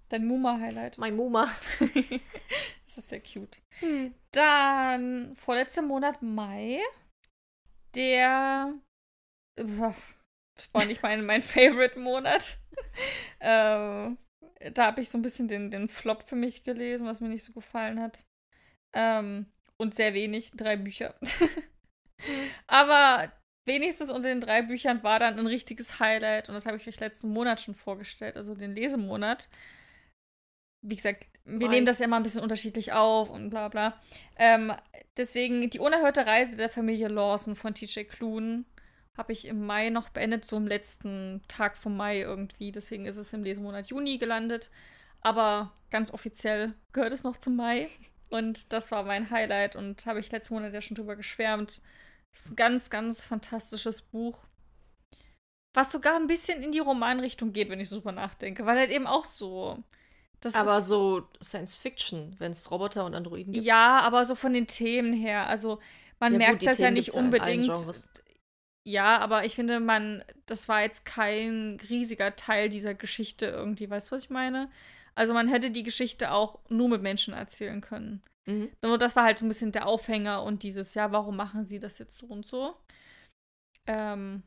Dein Muma-Highlight. Mein Muma. das ist sehr cute. Hm. Dann vorletzter Monat Mai. Der. Das war nicht mein, mein Favorite-Monat. ähm, da habe ich so ein bisschen den, den Flop für mich gelesen, was mir nicht so gefallen hat. Ähm, und sehr wenig, drei Bücher. Aber wenigstens unter den drei Büchern war dann ein richtiges Highlight und das habe ich euch letzten Monat schon vorgestellt, also den Lesemonat. Wie gesagt, wir Nein. nehmen das ja immer ein bisschen unterschiedlich auf und bla bla. Ähm, deswegen die unerhörte Reise der Familie Lawson von TJ Klun habe ich im Mai noch beendet, so im letzten Tag vom Mai irgendwie. Deswegen ist es im Lesemonat Juni gelandet. Aber ganz offiziell gehört es noch zum Mai. Und das war mein Highlight und habe ich letzten Monat ja schon drüber geschwärmt. Es ist ein ganz, ganz fantastisches Buch. Was sogar ein bisschen in die Romanrichtung geht, wenn ich so drüber nachdenke. Weil halt eben auch so. aber so Science Fiction, wenn es Roboter und Androiden gibt. Ja, aber so von den Themen her. Also man ja, merkt gut, das Themen ja nicht unbedingt. Ja, aber ich finde, man, das war jetzt kein riesiger Teil dieser Geschichte irgendwie. Weißt du, was ich meine? Also man hätte die Geschichte auch nur mit Menschen erzählen können. Mhm. Nur das war halt so ein bisschen der Aufhänger und dieses, ja, warum machen sie das jetzt so und so? Ähm,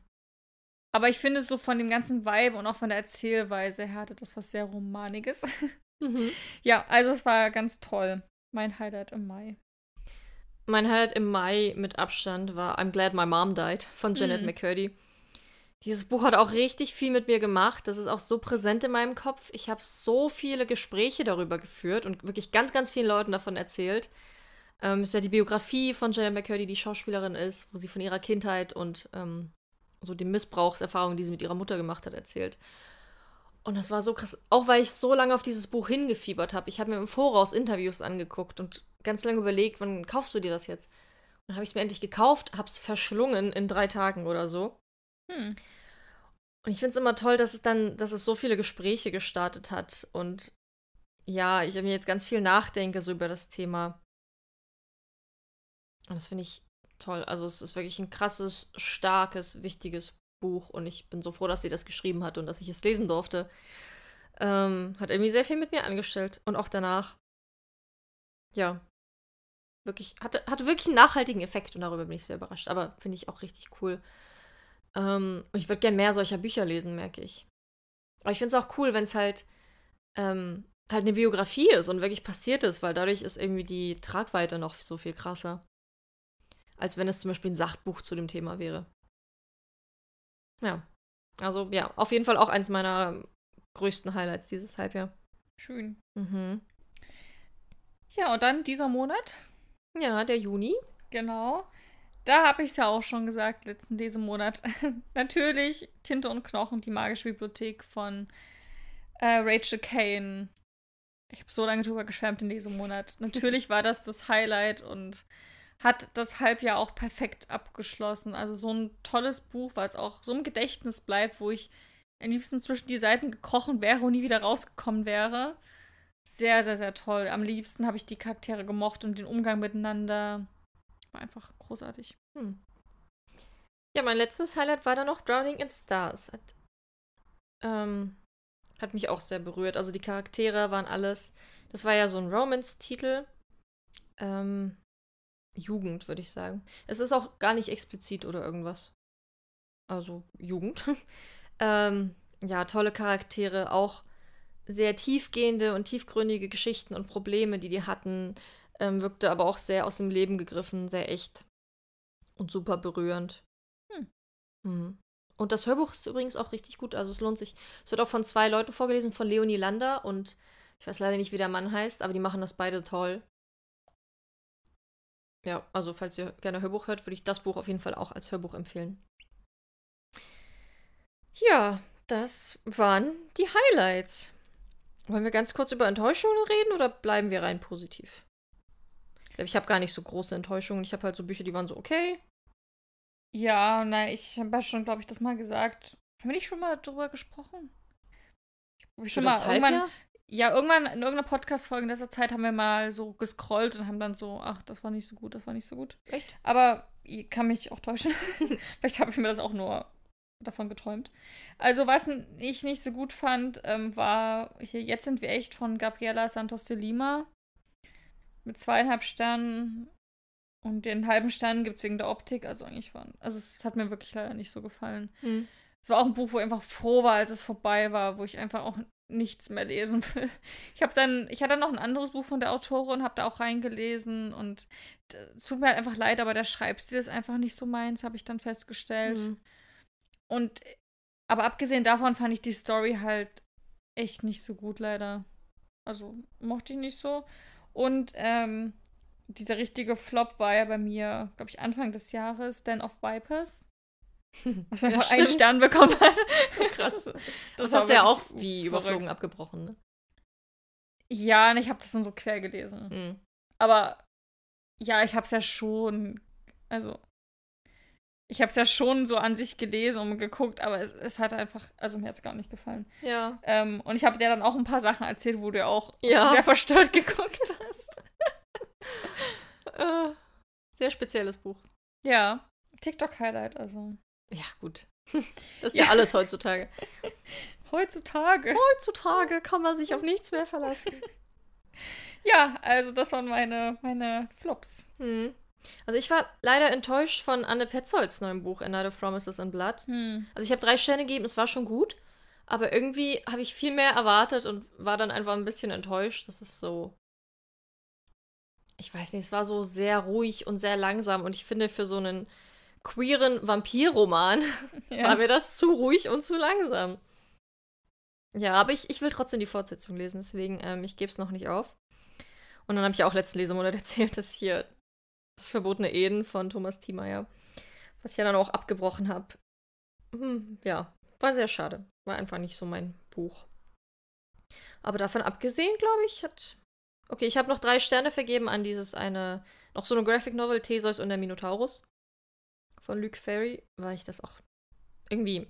aber ich finde so von dem ganzen Vibe und auch von der Erzählweise her hatte das was sehr Romaniges. Mhm. Ja, also es war ganz toll. Mein Highlight im Mai. Mein Highlight im Mai mit Abstand war I'm Glad My Mom Died von Janet mhm. McCurdy. Dieses Buch hat auch richtig viel mit mir gemacht. Das ist auch so präsent in meinem Kopf. Ich habe so viele Gespräche darüber geführt und wirklich ganz, ganz vielen Leuten davon erzählt. Ähm, ist ja die Biografie von Janet McCurdy, die Schauspielerin ist, wo sie von ihrer Kindheit und ähm, so die Missbrauchserfahrungen, die sie mit ihrer Mutter gemacht hat, erzählt. Und das war so krass, auch weil ich so lange auf dieses Buch hingefiebert habe. Ich habe mir im Voraus Interviews angeguckt und ganz lange überlegt, wann kaufst du dir das jetzt? Und dann habe ich es mir endlich gekauft, habe es verschlungen in drei Tagen oder so. Hm. Und ich finde es immer toll, dass es dann, dass es so viele Gespräche gestartet hat. Und ja, ich mir jetzt ganz viel nachdenke so über das Thema. Und das finde ich toll. Also es ist wirklich ein krasses, starkes, wichtiges Buch und ich bin so froh, dass sie das geschrieben hat und dass ich es lesen durfte. Ähm, hat irgendwie sehr viel mit mir angestellt und auch danach. Ja. Wirklich, hatte, hatte wirklich einen nachhaltigen Effekt und darüber bin ich sehr überrascht. Aber finde ich auch richtig cool. Ähm, und ich würde gerne mehr solcher Bücher lesen, merke ich. Aber ich finde es auch cool, wenn es halt, ähm, halt eine Biografie ist und wirklich passiert ist, weil dadurch ist irgendwie die Tragweite noch so viel krasser. Als wenn es zum Beispiel ein Sachbuch zu dem Thema wäre. Ja. Also ja, auf jeden Fall auch eins meiner größten Highlights dieses Halbjahr. Schön. Mhm. Ja, und dann dieser Monat. Ja, der Juni. Genau. Da habe ich es ja auch schon gesagt, letzten diesem Monat. Natürlich Tinte und Knochen, die magische Bibliothek von äh, Rachel Kane. Ich habe so lange drüber geschwärmt in diesem Monat. Natürlich war das das Highlight und hat das Halbjahr auch perfekt abgeschlossen. Also so ein tolles Buch, was auch so im Gedächtnis bleibt, wo ich am liebsten zwischen die Seiten gekrochen wäre und nie wieder rausgekommen wäre. Sehr, sehr, sehr toll. Am liebsten habe ich die Charaktere gemocht und den Umgang miteinander. War einfach großartig. Hm. Ja, mein letztes Highlight war dann noch Drowning in Stars. Hat, ähm, hat mich auch sehr berührt. Also die Charaktere waren alles. Das war ja so ein Romance-Titel. Ähm, Jugend, würde ich sagen. Es ist auch gar nicht explizit oder irgendwas. Also Jugend. ähm, ja, tolle Charaktere, auch sehr tiefgehende und tiefgründige Geschichten und Probleme, die die hatten. Ähm, wirkte aber auch sehr aus dem Leben gegriffen, sehr echt und super berührend. Hm. Mhm. Und das Hörbuch ist übrigens auch richtig gut. Also es lohnt sich. Es wird auch von zwei Leuten vorgelesen, von Leonie Lander und ich weiß leider nicht, wie der Mann heißt, aber die machen das beide toll. Ja, also falls ihr gerne Hörbuch hört, würde ich das Buch auf jeden Fall auch als Hörbuch empfehlen. Ja, das waren die Highlights. Wollen wir ganz kurz über Enttäuschungen reden oder bleiben wir rein positiv? Ich glaube, ich habe gar nicht so große Enttäuschungen. Ich habe halt so Bücher, die waren so okay. Ja, nein, ich habe ja schon, glaube ich, das mal gesagt. Haben wir nicht schon mal drüber gesprochen? Ich habe schon mal irgendwann, ja, irgendwann in irgendeiner Podcast-Folge in letzter Zeit haben wir mal so gescrollt und haben dann so, ach, das war nicht so gut, das war nicht so gut. Echt? Aber ich kann mich auch täuschen. Vielleicht habe ich mir das auch nur davon geträumt. Also, was ich nicht so gut fand, ähm, war hier Jetzt sind wir echt von Gabriela Santos de Lima. Mit zweieinhalb Sternen. Und den halben Stern gibt es wegen der Optik. Also eigentlich waren. Also es hat mir wirklich leider nicht so gefallen. Hm. Es war auch ein Buch, wo ich einfach froh war, als es vorbei war, wo ich einfach auch nichts mehr lesen will. Ich habe dann, ich hatte noch ein anderes Buch von der Autorin, habe da auch reingelesen und es tut mir halt einfach leid, aber der Schreibstil ist einfach nicht so meins, habe ich dann festgestellt. Mhm. Und aber abgesehen davon fand ich die Story halt echt nicht so gut, leider. Also mochte ich nicht so. Und ähm, dieser richtige Flop war ja bei mir, glaube ich, Anfang des Jahres, Den of Vipers. Was man ja, einfach einen Stern bekommen hat. Krass. Das, das hast du ja auch wie überflogen abgebrochen, ne? Ja, und ich habe das dann so quer gelesen. Mhm. Aber ja, ich habe es ja schon, also ich habe es ja schon so an sich gelesen und geguckt, aber es, es hat einfach, also mir hat es gar nicht gefallen. Ja. Ähm, und ich habe dir dann auch ein paar Sachen erzählt, wo du auch ja. sehr verstört geguckt hast. äh, sehr spezielles Buch. Ja. TikTok-Highlight, also. Ja, gut. Das ist ja, ja alles heutzutage. Heutzutage. Heutzutage kann man sich auf nichts mehr verlassen. ja, also das waren meine, meine Flops. Hm. Also ich war leider enttäuscht von Anne Petzolds neuem Buch A Night of Promises and Blood. Hm. Also ich habe drei Sterne gegeben, es war schon gut, aber irgendwie habe ich viel mehr erwartet und war dann einfach ein bisschen enttäuscht. Das ist so. Ich weiß nicht, es war so sehr ruhig und sehr langsam und ich finde für so einen queeren Vampirroman ja. war mir das zu ruhig und zu langsam. Ja, aber ich, ich will trotzdem die Fortsetzung lesen, deswegen, ähm, ich gebe es noch nicht auf. Und dann habe ich auch letzten Lesemonat erzählt, dass hier das verbotene Eden von Thomas Thiemeyer, was ich ja dann auch abgebrochen habe. Hm, ja, war sehr schade. War einfach nicht so mein Buch. Aber davon abgesehen, glaube ich, hat. Okay, ich habe noch drei Sterne vergeben an dieses eine, noch so eine Graphic Novel, Theseus und der Minotaurus von Luke Ferry, weil ich das auch irgendwie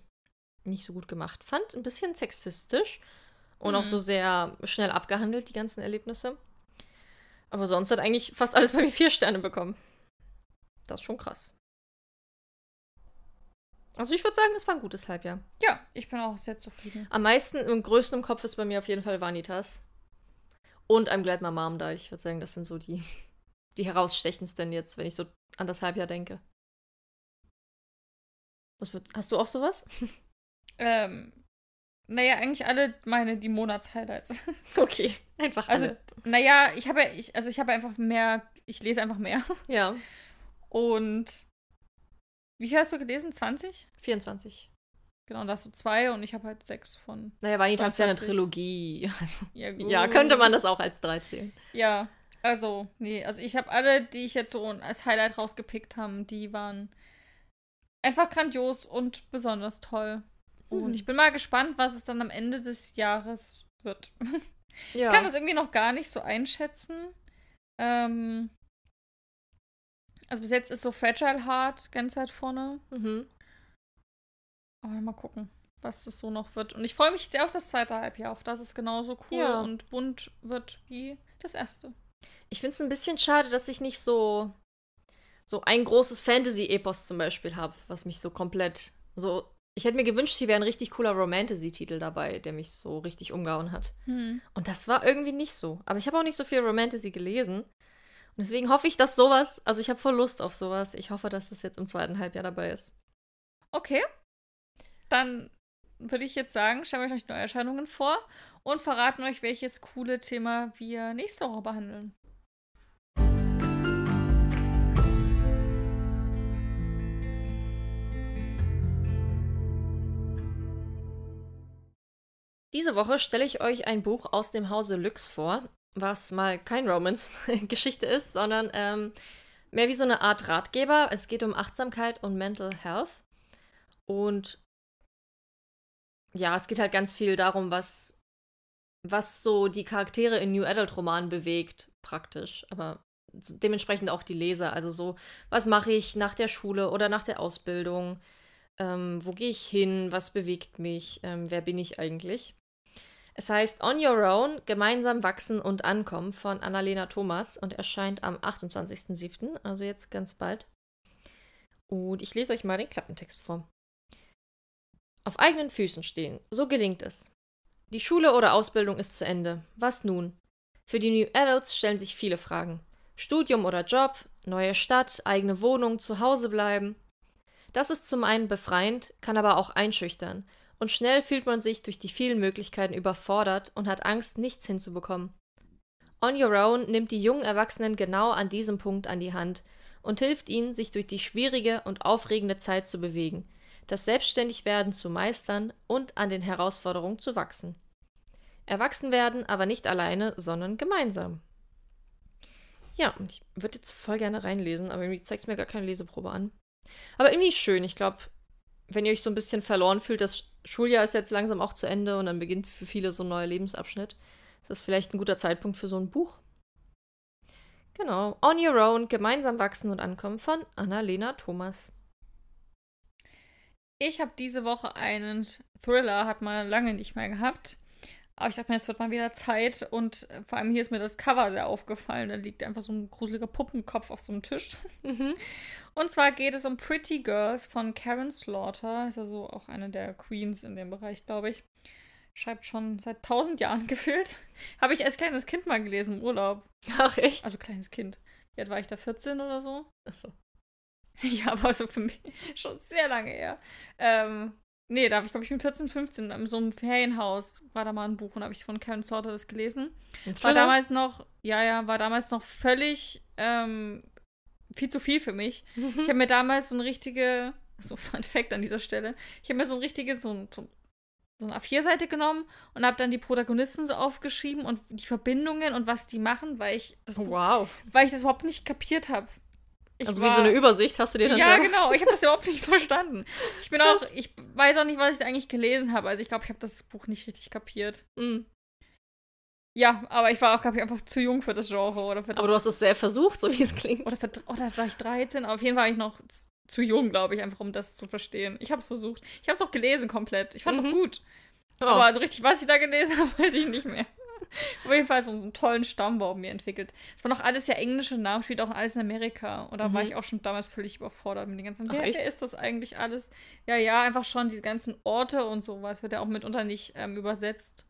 nicht so gut gemacht fand. Ein bisschen sexistisch und mhm. auch so sehr schnell abgehandelt, die ganzen Erlebnisse. Aber sonst hat eigentlich fast alles bei mir vier Sterne bekommen. Das ist schon krass. Also ich würde sagen, es war ein gutes Halbjahr. Ja, ich bin auch sehr zufrieden. Am meisten und größten im Kopf ist bei mir auf jeden Fall Vanitas. Und I'm Glad My Mom da. Ich würde sagen, das sind so die, die herausstechendsten jetzt, wenn ich so an das Halbjahr denke. Was wird, hast du auch sowas? Ähm, naja, eigentlich alle meine die Monats-Highlights. Okay, einfach also, alle. Also, naja, ich habe ich, also ich habe einfach mehr, ich lese einfach mehr. Ja. Und wie viel hast du gelesen? 20? 24. Genau, da hast du zwei und ich habe halt sechs von. Naja, Vanita ist ja eine Trilogie. Also, ja, ja, könnte man das auch als drei zählen. Ja, also, nee, also ich habe alle, die ich jetzt so als Highlight rausgepickt habe, die waren einfach grandios und besonders toll. Und mhm. ich bin mal gespannt, was es dann am Ende des Jahres wird. Ja. Ich kann das irgendwie noch gar nicht so einschätzen. Ähm, also bis jetzt ist so Fragile Heart ganz weit vorne. Mhm. Aber mal gucken, was das so noch wird. Und ich freue mich sehr auf das zweite Halbjahr, auf das es genauso cool ja. und bunt wird wie das erste. Ich finde es ein bisschen schade, dass ich nicht so so ein großes Fantasy-Epos zum Beispiel habe, was mich so komplett so. Ich hätte mir gewünscht, hier wäre ein richtig cooler Romantasy-Titel dabei, der mich so richtig umgehauen hat. Hm. Und das war irgendwie nicht so. Aber ich habe auch nicht so viel Romantasy gelesen. Und deswegen hoffe ich, dass sowas, also ich habe voll Lust auf sowas. Ich hoffe, dass das jetzt im zweiten Halbjahr dabei ist. Okay. Dann würde ich jetzt sagen, stellen wir euch neue Erscheinungen vor und verraten euch, welches coole Thema wir nächste Woche behandeln. Diese Woche stelle ich euch ein Buch aus dem Hause Lux vor, was mal kein Romance-Geschichte ist, sondern ähm, mehr wie so eine Art Ratgeber. Es geht um Achtsamkeit und Mental Health. Und ja, es geht halt ganz viel darum, was, was so die Charaktere in New Adult-Romanen bewegt, praktisch. Aber dementsprechend auch die Leser. Also so, was mache ich nach der Schule oder nach der Ausbildung? Ähm, wo gehe ich hin? Was bewegt mich? Ähm, wer bin ich eigentlich? Es heißt On Your Own, gemeinsam wachsen und ankommen von Annalena Thomas und erscheint am 28.07., also jetzt ganz bald. Und ich lese euch mal den Klappentext vor. Auf eigenen Füßen stehen, so gelingt es. Die Schule oder Ausbildung ist zu Ende. Was nun? Für die New Adults stellen sich viele Fragen. Studium oder Job, neue Stadt, eigene Wohnung, zu Hause bleiben. Das ist zum einen befreiend, kann aber auch einschüchtern und schnell fühlt man sich durch die vielen Möglichkeiten überfordert und hat Angst, nichts hinzubekommen. On Your Own nimmt die jungen Erwachsenen genau an diesem Punkt an die Hand und hilft ihnen, sich durch die schwierige und aufregende Zeit zu bewegen, das Selbstständigwerden zu meistern und an den Herausforderungen zu wachsen. Erwachsen werden, aber nicht alleine, sondern gemeinsam. Ja, und ich würde jetzt voll gerne reinlesen, aber irgendwie zeigt es mir gar keine Leseprobe an. Aber irgendwie schön. Ich glaube, wenn ihr euch so ein bisschen verloren fühlt, das Schuljahr ist jetzt langsam auch zu Ende und dann beginnt für viele so ein neuer Lebensabschnitt. Ist das vielleicht ein guter Zeitpunkt für so ein Buch? Genau. On Your Own, gemeinsam wachsen und ankommen von Annalena Thomas. Ich habe diese Woche einen Thriller, hat man lange nicht mehr gehabt. Aber ich dachte mir, es wird mal wieder Zeit. Und äh, vor allem hier ist mir das Cover sehr aufgefallen. Da liegt einfach so ein gruseliger Puppenkopf auf so einem Tisch. Mhm. Und zwar geht es um Pretty Girls von Karen Slaughter. Ist also auch eine der Queens in dem Bereich, glaube ich. Schreibt schon seit tausend Jahren gefühlt. Habe ich als kleines Kind mal gelesen im Urlaub. Ach, echt? Also kleines Kind. Wie alt war ich da? 14 oder so? Ach so. Ja, aber so für mich schon sehr lange her. Ähm, Nee, da habe ich, glaube ich, mit 14, 15 in so einem Ferienhaus war da mal ein Buch und habe ich von Karen Sorter das gelesen. War damals noch, ja, ja, war damals noch völlig ähm, viel zu viel für mich. Mhm. Ich habe mir damals so ein richtige, so Fun Fact an dieser Stelle, ich habe mir so ein richtiges, so ein, so eine A4-Seite genommen und habe dann die Protagonisten so aufgeschrieben und die Verbindungen und was die machen, weil ich das, wow. weil ich das überhaupt nicht kapiert habe. Ich also war, wie so eine Übersicht hast du dir dann Ja, selber? genau. Ich habe das überhaupt nicht verstanden. Ich bin auch, ich weiß auch nicht, was ich da eigentlich gelesen habe. Also ich glaube, ich habe das Buch nicht richtig kapiert. Mhm. Ja, aber ich war auch, glaube ich, einfach zu jung für das Genre. Oder für das, Aber du hast es sehr versucht, so wie es klingt. oder, für, oder war ich 13? Aber auf jeden Fall war ich noch zu jung, glaube ich, einfach um das zu verstehen. Ich habe es versucht. Ich habe es auch gelesen komplett. Ich fand es Mhm. auch gut. Oh. Aber so richtig, was ich da gelesen habe, weiß ich nicht mehr. Auf jeden Fall so einen tollen Stammbaum mir entwickelt. Es war noch alles ja englische Namen, spielt auch alles in Amerika. Und da war Mhm. ich auch schon damals völlig überfordert mit den ganzen. Ach, Wer, echt? wer ist das eigentlich alles? Ja, ja, einfach schon diese ganzen Orte und sowas wird ja auch mitunter nicht ähm, übersetzt.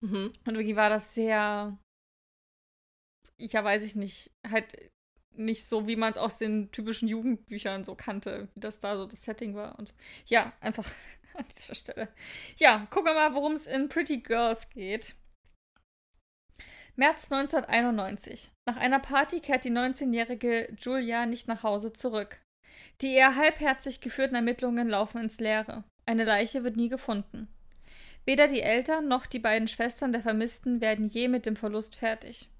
Mhm. Und irgendwie war das sehr. Ja, weiß ich nicht. Halt nicht so, wie man es aus den typischen Jugendbüchern so kannte, wie das da so das Setting war. Und ja, einfach an dieser Stelle. Ja, gucken wir mal, worum es in Pretty Girls geht. März 1991. Nach einer Party kehrt die 19-jährige Julia nicht nach Hause zurück. Die eher halbherzig geführten Ermittlungen laufen ins Leere. Eine Leiche wird nie gefunden. Weder die Eltern noch die beiden Schwestern der Vermissten werden je mit dem Verlust fertig.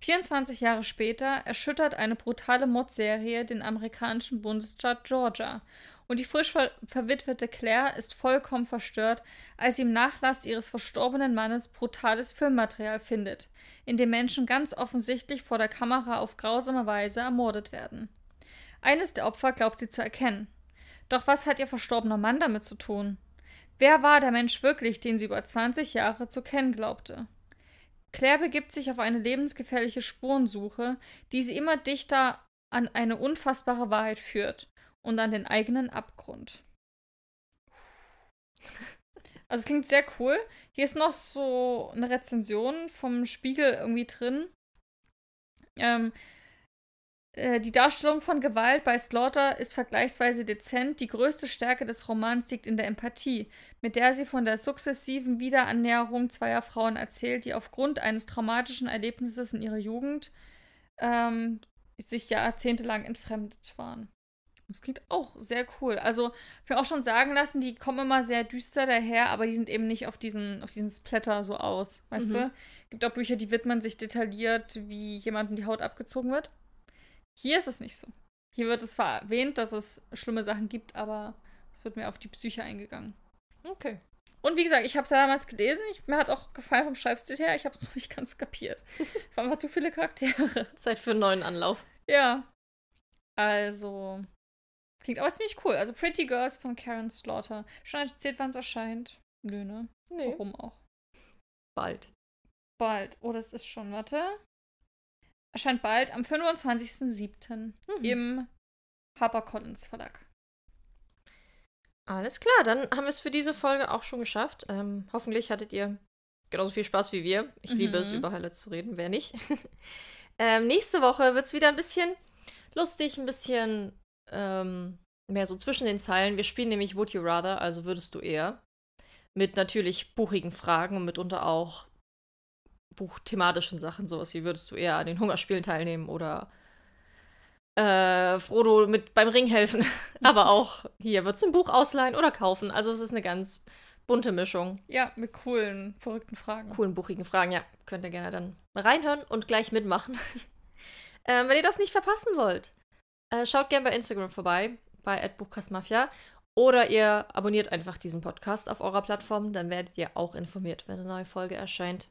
24 Jahre später erschüttert eine brutale Mordserie den amerikanischen Bundesstaat Georgia und die frisch ver verwitwete Claire ist vollkommen verstört, als sie im Nachlass ihres verstorbenen Mannes brutales Filmmaterial findet, in dem Menschen ganz offensichtlich vor der Kamera auf grausame Weise ermordet werden. Eines der Opfer glaubt sie zu erkennen. Doch was hat ihr verstorbener Mann damit zu tun? Wer war der Mensch wirklich, den sie über 20 Jahre zu kennen glaubte? Claire begibt sich auf eine lebensgefährliche Spurensuche, die sie immer dichter an eine unfassbare Wahrheit führt und an den eigenen Abgrund. Also es klingt sehr cool. Hier ist noch so eine Rezension vom Spiegel irgendwie drin. Ähm, äh, die Darstellung von Gewalt bei Slaughter ist vergleichsweise dezent. Die größte Stärke des Romans liegt in der Empathie, mit der sie von der sukzessiven Wiederannäherung zweier Frauen erzählt, die aufgrund eines traumatischen Erlebnisses in ihrer Jugend ähm, sich jahrzehntelang entfremdet waren. Das klingt auch sehr cool. Also, ich mir auch schon sagen lassen, die kommen immer sehr düster daher, aber die sind eben nicht auf diesen, auf diesen Splatter so aus. Weißt Mhm. du? Gibt auch Bücher, die widmen sich detailliert, wie jemandem die Haut abgezogen wird. Hier ist es nicht so. Hier wird es zwar erwähnt, dass es schlimme Sachen gibt, aber es wird mehr auf die Psyche eingegangen. Okay. Und wie gesagt, ich habe es ja damals gelesen. Ich, mir hat auch gefallen vom Schreibstil her. Ich habe es noch nicht ganz kapiert. Es waren einfach zu viele Charaktere. Zeit für einen neuen Anlauf. Ja. Also. Klingt aber ziemlich cool. Also Pretty Girls von Karen Slaughter. Schon erzählt, wann es erscheint? Nö, ne? Nee. Warum auch? Bald. Bald. Oh, das ist schon, warte. Erscheint bald am 25.07. Mhm. im HarperCollins Verlag. Alles klar, dann haben wir es für diese Folge auch schon geschafft. Ähm, hoffentlich hattet ihr genauso viel Spaß wie wir. Ich liebe es, Mhm. über Highlights zu reden, wer nicht. ähm, nächste Woche wird es wieder ein bisschen lustig, ein bisschen ähm, mehr so zwischen den Zeilen. Wir spielen nämlich Would You Rather, also würdest du eher. Mit natürlich buchigen Fragen und mitunter auch buchthematischen Sachen, sowas wie würdest du eher an den Hungerspielen teilnehmen oder äh, Frodo mit beim Ring helfen. Aber auch hier würdest du ein Buch ausleihen oder kaufen. Also es ist eine ganz bunte Mischung. Ja, mit coolen, verrückten Fragen. Coolen, buchigen Fragen. Ja, könnt ihr gerne dann reinhören und gleich mitmachen. ähm, wenn ihr das nicht verpassen wollt, äh, schaut gerne bei Instagram vorbei, bei @buchkastmafia. Oder ihr abonniert einfach diesen Podcast auf eurer Plattform, dann werdet ihr auch informiert, wenn eine neue Folge erscheint.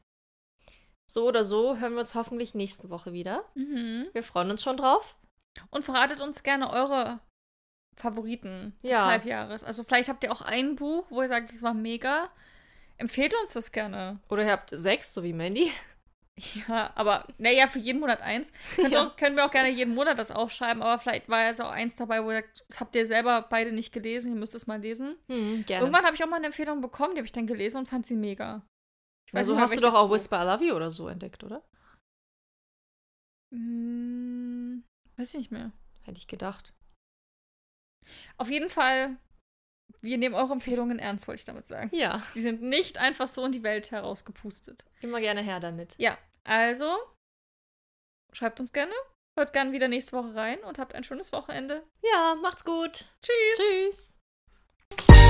So oder so hören wir uns hoffentlich nächste Woche wieder. Mhm. Wir freuen uns schon drauf. Und verratet uns gerne eure Favoriten des Ja. Halbjahres. Also vielleicht habt ihr auch ein Buch, wo ihr sagt, das war mega. Empfehlt uns das gerne. Oder ihr habt sechs, so wie Mandy. Ja, aber naja, für jeden Monat eins. Ja. auch, können wir auch gerne jeden Monat das aufschreiben, aber vielleicht war ja so eins dabei, wo ihr sagt, das habt ihr selber beide nicht gelesen, ihr müsst es mal lesen. Hm, gerne. Irgendwann habe ich auch mal eine Empfehlung bekommen, die habe ich dann gelesen und fand sie mega. Ich also nicht hast du doch auch. Whisper I Love You oder so entdeckt, oder? Hm, weiß ich nicht mehr. Hätte ich gedacht. Auf jeden Fall, wir nehmen eure Empfehlungen ernst, wollte ich damit sagen. Ja, Sie sind nicht einfach so in die Welt herausgepustet. immer gerne her damit. Ja, also schreibt uns gerne, hört gerne wieder nächste Woche rein und habt ein schönes Wochenende. Ja, macht's gut. Tschüss! Tschüss.